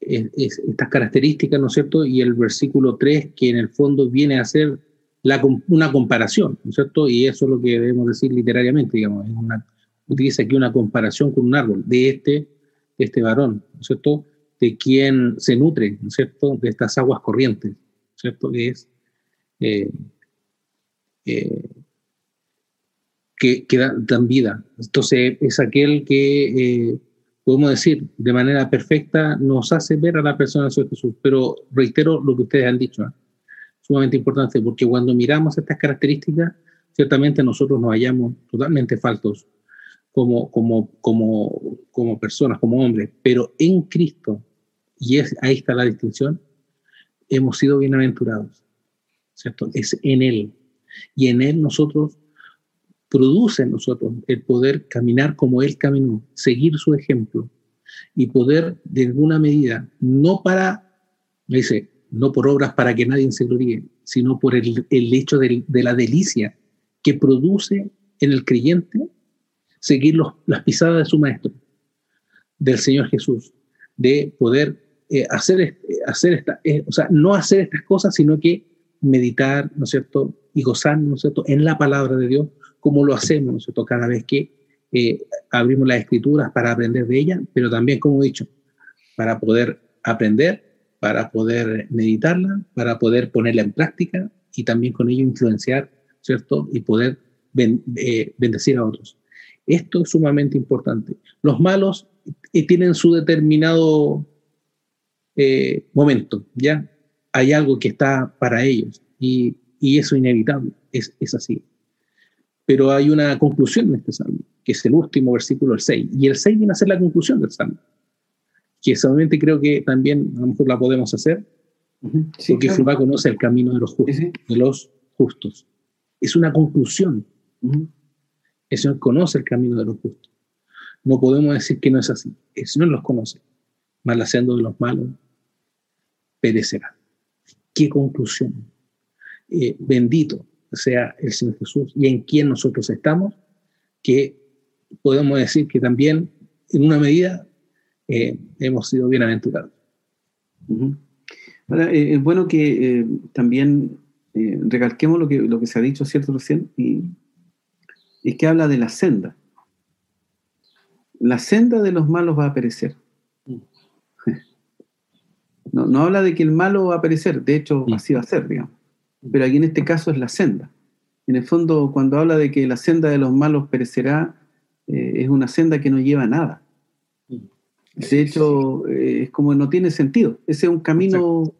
estas características, ¿no es cierto? Y el versículo 3, que en el fondo viene a ser una comparación, ¿no es cierto? Y eso es lo que debemos decir literariamente, digamos, utiliza aquí una comparación con un árbol, de este, de este varón, ¿no es cierto? De quien se nutre, ¿no es cierto? De estas aguas corrientes, ¿no es cierto? Que es... Eh, eh, que, que dan, vida. Entonces es aquel que eh, podemos decir, de manera perfecta, nos hace ver a la persona de Jesús. Pero reitero lo que ustedes han dicho, ¿eh? sumamente importante, porque cuando miramos estas características, ciertamente nosotros nos hallamos totalmente faltos como, como, como, como personas, como hombres, pero en Cristo, y es, ahí está la distinción, hemos sido bienaventurados, ¿cierto? Es en Él. Y en Él nosotros produce en nosotros el poder caminar como Él caminó, seguir su ejemplo y poder de alguna medida, no para, dice, no por obras para que nadie se gloríe, sino por el, hecho de, la delicia que produce en el creyente seguir las pisadas de su Maestro, del Señor Jesús, de poder eh, hacer, hacer esta, eh, o sea, no hacer estas cosas, sino que meditar, ¿no es cierto? Y gozar, ¿no es cierto?, en la palabra de Dios cómo lo hacemos nosotros cada vez que eh, abrimos las escrituras para aprender de ellas, pero también, como he dicho, para poder aprender, para poder meditarla, para poder ponerla en práctica y también con ello influenciar, ¿cierto? Y poder eh, bendecir a otros. Esto es sumamente importante. Los malos eh, tienen su determinado momento, ¿ya? Hay algo que está para ellos y, y eso inevitable, es, es así. Pero hay una conclusión en este salmo, que es el último versículo, el 6. Y el 6 viene a ser la conclusión del salmo, que solamente creo que también a lo mejor la podemos hacer, porque Jehová conoce el camino de los justos. de los justos. Es una conclusión. El Señor conoce el camino de los justos. No podemos decir que no es así. El Señor los conoce. Malaseando de los malos, perecerá. ¿Qué conclusión? Eh, bendito sea el Señor Jesús y en quien nosotros estamos, que podemos decir que también en una medida eh, hemos sido bienaventurados. Ahora, eh, es bueno que eh, también recalquemos lo que, lo que se ha dicho, ¿cierto? Recién, y es que habla de la senda. La senda de los malos va a perecer. Mm. [LAUGHS] No, no habla de que el malo va a perecer, de hecho, mm. así va a ser, digamos. Pero aquí en este caso es la senda. En el fondo, cuando habla de que la senda de los malos perecerá, es una senda que no lleva a nada. De hecho, eh, es como no tiene sentido. Ese es un camino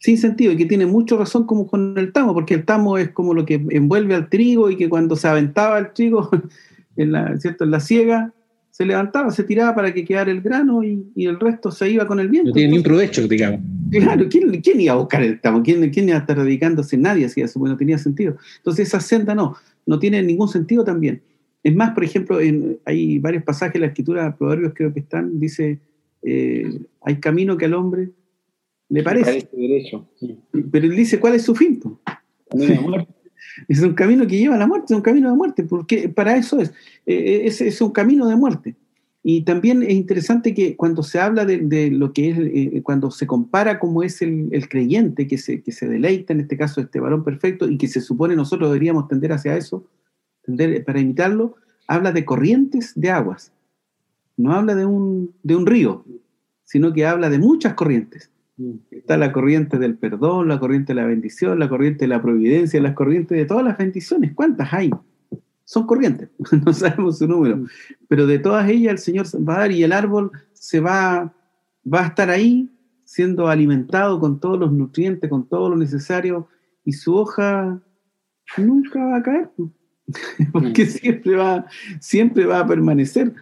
sin sentido y que tiene mucha razón como con el tamo, porque el tamo es como lo que envuelve al trigo y que cuando se aventaba el trigo [LAUGHS] en la, ¿cierto? en la siega, se levantaba, se tiraba para que quedara el grano y, el resto se iba con el viento. No tiene ni un provecho, digamos. Claro, ¿quién, ¿quién, iba a buscar el tamo? ¿Quién, quién iba a estar dedicándose? Nadie hacía eso, bueno, no tenía sentido. Entonces esa senda no, no tiene ningún sentido también. Es más, por ejemplo, en, hay varios pasajes de la escritura, Proverbios creo que están, dice, eh, hay camino que al hombre le parece. derecho. Pero él dice, ¿cuál es su fin? Es un camino que lleva a la muerte, es un camino de muerte, porque para eso es, eh, es, es, un camino de muerte. Y también es interesante que cuando se habla de, lo que es, eh, cuando se compara cómo es el, creyente que se, que se deleita, en este caso este varón perfecto, y que se supone nosotros deberíamos tender hacia eso, para imitarlo, habla de corrientes de aguas. No habla de un, de un río, sino que habla de muchas corrientes. Está la corriente del perdón, la corriente de la bendición, la corriente de la providencia, las corrientes de todas las bendiciones. ¿Cuántas hay? Son corrientes, [LAUGHS] no sabemos su número, pero de todas ellas el Señor va a dar y el árbol se va, va a estar ahí siendo alimentado con todos los nutrientes, con todo lo necesario y su hoja nunca va a caer. [LAUGHS] porque mm. siempre va, siempre va a permanecer.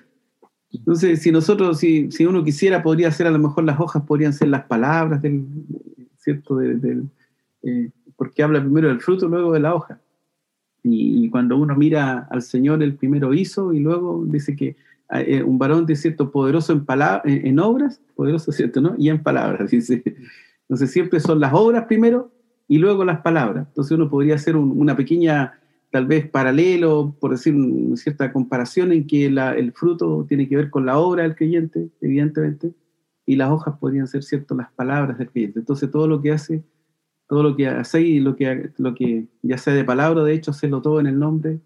Entonces, si nosotros, si, si, uno quisiera, podría ser a lo mejor las hojas, podrían ser las palabras del, ¿cierto? Del, eh, porque habla primero del fruto, luego de la hoja. Y, cuando uno mira al Señor, el primero hizo y luego dice que eh, un varón de cierto poderoso en, en, en, obras, poderoso, ¿cierto? ¿no? Y en palabras, [LAUGHS] dice. Entonces siempre son las obras primero y luego las palabras. Entonces uno podría hacer una pequeña tal vez paralelo, por decir cierta comparación en que el fruto tiene que ver con la obra del creyente, evidentemente, y las hojas podrían ser, ¿cierto?, las palabras del creyente. Entonces todo lo que hace, todo lo que hace y lo que, lo que ya sea de palabra, de hecho, hacerlo todo en el nombre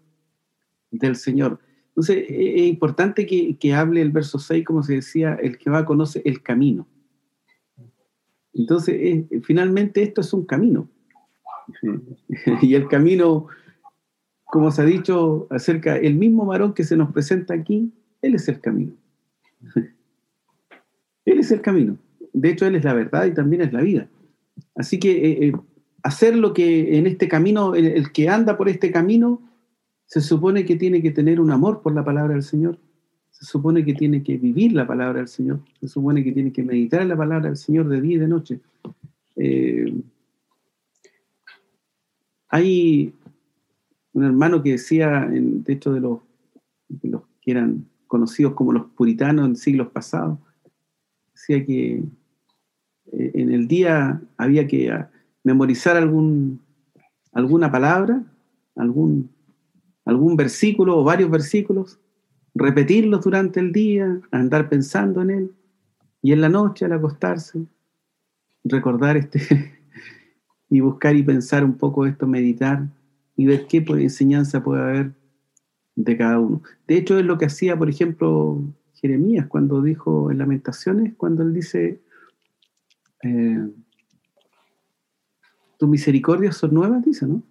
del Señor. Entonces e, es importante que, que hable el verso 6, como se decía, el que va a conocer el camino. Entonces, finalmente esto es un camino. [LAUGHS] y el camino como se ha dicho acerca, el mismo varón que se nos presenta aquí, Él es el camino. [LAUGHS] Él es el camino. De hecho, Él es la verdad y también es la vida. Así que eh, eh, hacer lo que en este camino, el, que anda por este camino, se supone que tiene que tener un amor por la palabra del Señor. Se supone que tiene que vivir la palabra del Señor. Se supone que tiene que meditar la palabra del Señor de día y de noche. Eh, hay un hermano que decía, en, de hecho, de los, los que eran conocidos como los puritanos en siglos pasados, decía que eh, en el día había que ah, memorizar algún, alguna palabra, algún, algún versículo o varios versículos, repetirlos durante el día, andar pensando en él, y en la noche al acostarse, recordar este [LAUGHS] y buscar y pensar un poco esto, meditar y ver qué enseñanza puede haber de cada uno. De hecho, es lo que hacía, por ejemplo, Jeremías cuando dijo en Lamentaciones, cuando él dice, eh, tus misericordias son nuevas, dice, ¿no?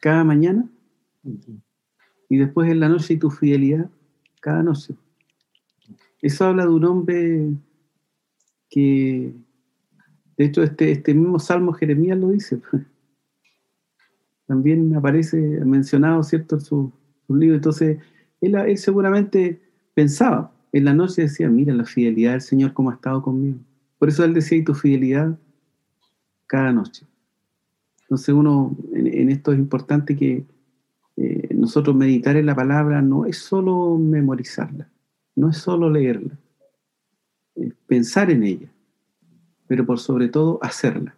Cada mañana. Y después en la noche y tu fidelidad, cada noche. Eso habla de un hombre que, de hecho, este, este mismo Salmo Jeremías lo dice también aparece mencionado, ¿cierto?, en su, libro. Entonces, él, él, seguramente pensaba, en la noche decía, mira la fidelidad del Señor, cómo ha estado conmigo. Por eso él decía, y tu fidelidad cada noche. Entonces, uno, en, esto es importante que eh, nosotros meditar en la palabra no es solo memorizarla, no es solo leerla, es pensar en ella, pero por sobre todo hacerla.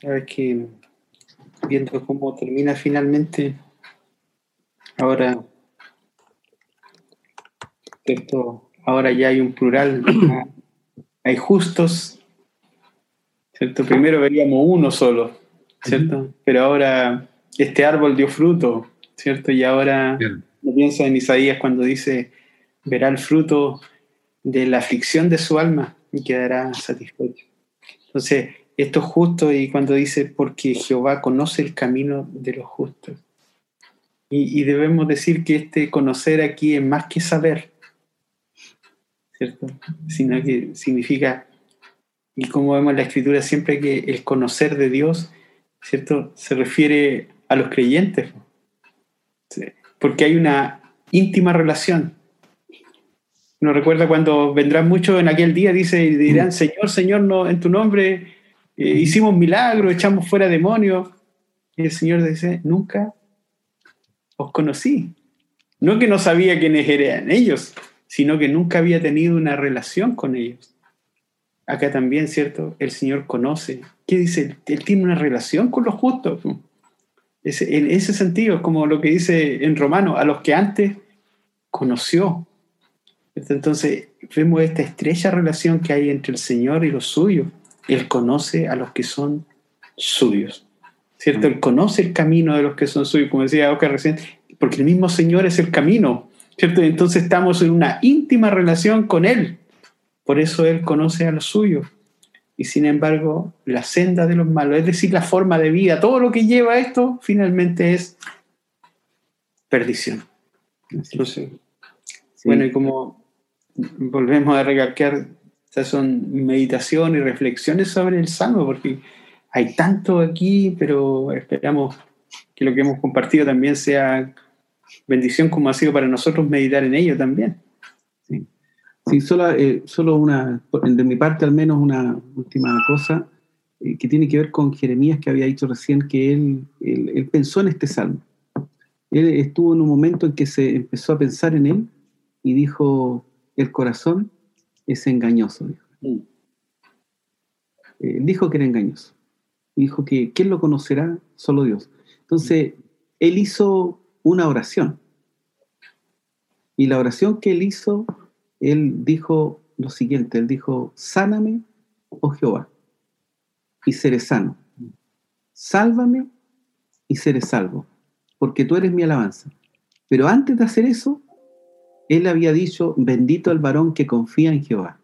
Sabes que viendo cómo termina finalmente, ahora, ¿cierto? Ahora ya hay un plural, hay justos, ¿cierto? Primero veríamos uno solo, ¿cierto? Pero ahora este árbol dio fruto, ¿cierto? Y ahora no piensa en Isaías cuando dice, verá el fruto de la aflicción de su alma y quedará satisfecho. Entonces, esto es justo y cuando dice, porque Jehová conoce el camino de los justos. Y, debemos decir que este conocer aquí es más que saber, ¿cierto? Sino que significa, y como vemos en la escritura siempre que el conocer de Dios, ¿cierto? Se refiere a los creyentes, porque hay una íntima relación. Uno recuerda cuando vendrán muchos en aquel día, dice, y dirán, Señor, Señor, no, en tu nombre eh, hicimos milagros, echamos fuera demonios. Y el Señor dice, nunca os conocí. No que no sabía quiénes eran ellos, sino que nunca había tenido una relación con ellos. Acá también, ¿cierto? El Señor conoce. ¿Qué dice? Él tiene una relación con los justos. en ese sentido, como lo que dice en Romano, a los que antes conoció. Entonces, vemos esta estrecha relación que hay entre el Señor y los suyos. Él conoce a los que son suyos. ¿Cierto? Él conoce el camino de los que son suyos, como decía Oscar recién, porque el mismo Señor es el camino. ¿Cierto? Entonces estamos en una íntima relación con Él. Por eso Él conoce a los suyos. Y sin embargo, la senda de los malos, es decir, la forma de vida, todo lo que lleva a esto, finalmente es perdición. Entonces, bueno, y como volvemos a recalcar estas son meditaciones y reflexiones sobre el Salmo, porque hay tanto aquí, pero esperamos que lo que hemos compartido también sea bendición como ha sido para nosotros meditar en ello también. Sí, sí solo, eh, solo una, de mi parte al menos una última cosa eh, que tiene que ver con Jeremías que había dicho recién que él, él, pensó en este salmo. Él estuvo en un momento en que se empezó a pensar en él y dijo, el corazón es engañoso. Dijo. Mm. Eh, dijo que era engañoso. Dijo que ¿quién lo conocerá? Solo Dios. Entonces, él hizo una oración. Y la oración que él hizo, él dijo lo siguiente, él dijo, sáname, oh Jehová, y seré sano. Sálvame y seré salvo, porque tú eres mi alabanza. Pero antes de hacer eso, él había dicho, bendito el varón que confía en Jehová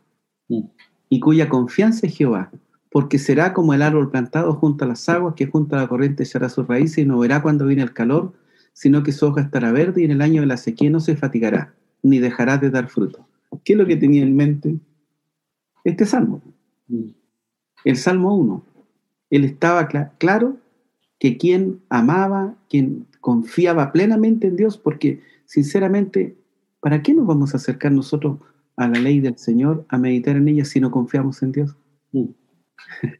mm. y cuya confianza es Jehová, porque será como el árbol plantado junto a las aguas, que junto a la corriente echará sus raíces y no verá cuando viene el calor, sino que su hoja estará verde y en el año de la sequía no se fatigará, ni dejará de dar fruto. ¿Qué es lo que tenía en mente? Este salmo. Mm. El Salmo 1. Él estaba claro que quien amaba, quien confiaba plenamente en Dios, porque sinceramente ¿Para qué nos vamos a acercar nosotros a la ley del Señor, a meditar en ella si no confiamos en Dios? Mm. [LAUGHS]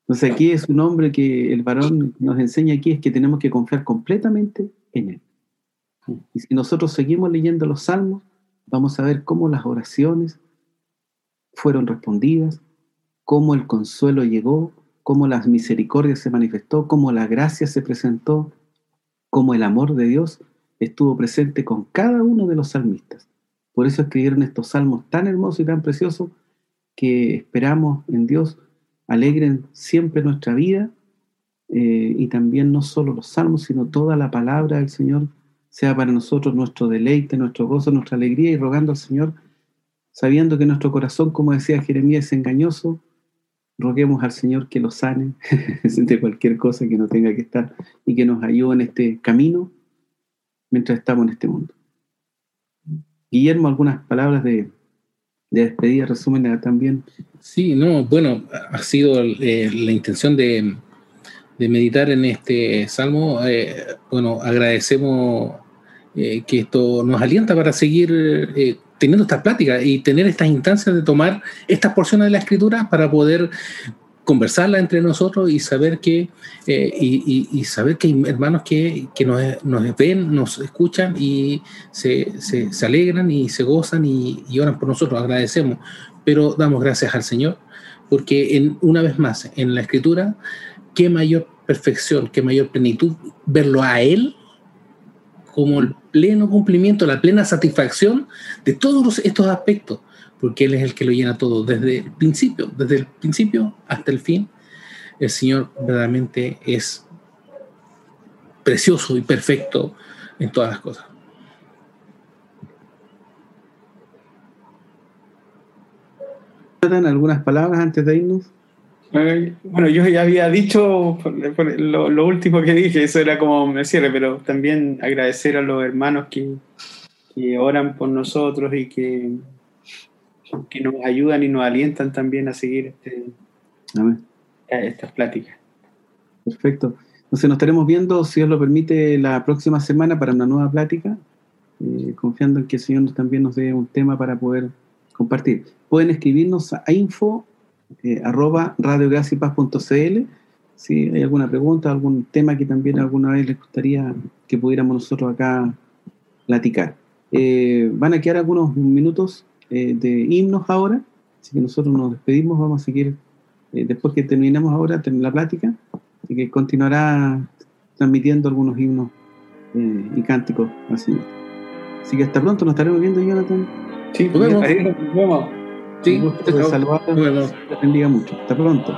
Entonces aquí es un hombre que el varón nos enseña aquí es que tenemos que confiar completamente en Él. Mm. Y si nosotros seguimos leyendo los salmos, vamos a ver cómo las oraciones fueron respondidas, cómo el consuelo llegó, cómo la misericordia se manifestó, cómo la gracia se presentó, cómo el amor de Dios estuvo presente con cada uno de los salmistas. Por eso escribieron estos salmos tan hermosos y tan preciosos que esperamos en Dios alegren siempre nuestra vida eh, y también no solo los salmos, sino toda la palabra del Señor sea para nosotros nuestro deleite, nuestro gozo, nuestra alegría y rogando al Señor, sabiendo que nuestro corazón, como decía Jeremías, es engañoso, roguemos al Señor que lo sane [LAUGHS] de cualquier cosa que no tenga que estar y que nos ayude en este camino mientras estamos en este mundo. Guillermo, algunas palabras de, despedida, resumen también. Sí, no, bueno, ha sido eh, la intención de, meditar en este salmo. Eh, bueno, agradecemos eh, que esto nos alienta para seguir teniendo estas pláticas y tener estas instancias de tomar estas porciones de la escritura para poder conversarla entre nosotros y saber que, eh, y, saber que hay hermanos que, nos, ven, nos escuchan y se, alegran y se gozan y, oran por nosotros, agradecemos, pero damos gracias al Señor, porque en, una vez más en la escritura qué mayor perfección, qué mayor plenitud verlo a Él como el pleno cumplimiento, la plena satisfacción de todos estos aspectos, porque Él es el que lo llena todo, desde el principio, desde el principio hasta el fin. El Señor verdaderamente es precioso y perfecto en todas las cosas. algunas palabras antes de irnos? Bueno, yo ya había dicho lo, último que dije, eso era como me cierre, pero también agradecer a los hermanos que, oran por nosotros y que, que nos ayudan y nos alientan también a seguir este, estas pláticas. Perfecto. Entonces nos estaremos viendo, si Dios lo permite, la próxima semana para una nueva plática, eh, confiando en que el Señor también nos dé un tema para poder compartir. Pueden escribirnos a info eh, arroba si hay alguna pregunta, algún tema que también alguna vez les gustaría que pudiéramos nosotros acá platicar. Eh, van a quedar algunos minutos eh, de himnos ahora, así que nosotros nos despedimos, vamos a seguir después que terminemos ahora la plática, y que continuará transmitiendo algunos himnos y cánticos así. Así que hasta pronto, nos estaremos viendo, Jonathan. Sí, nos vemos. Sí, un gusto saludar. Te bendiga mucho. Hasta pronto.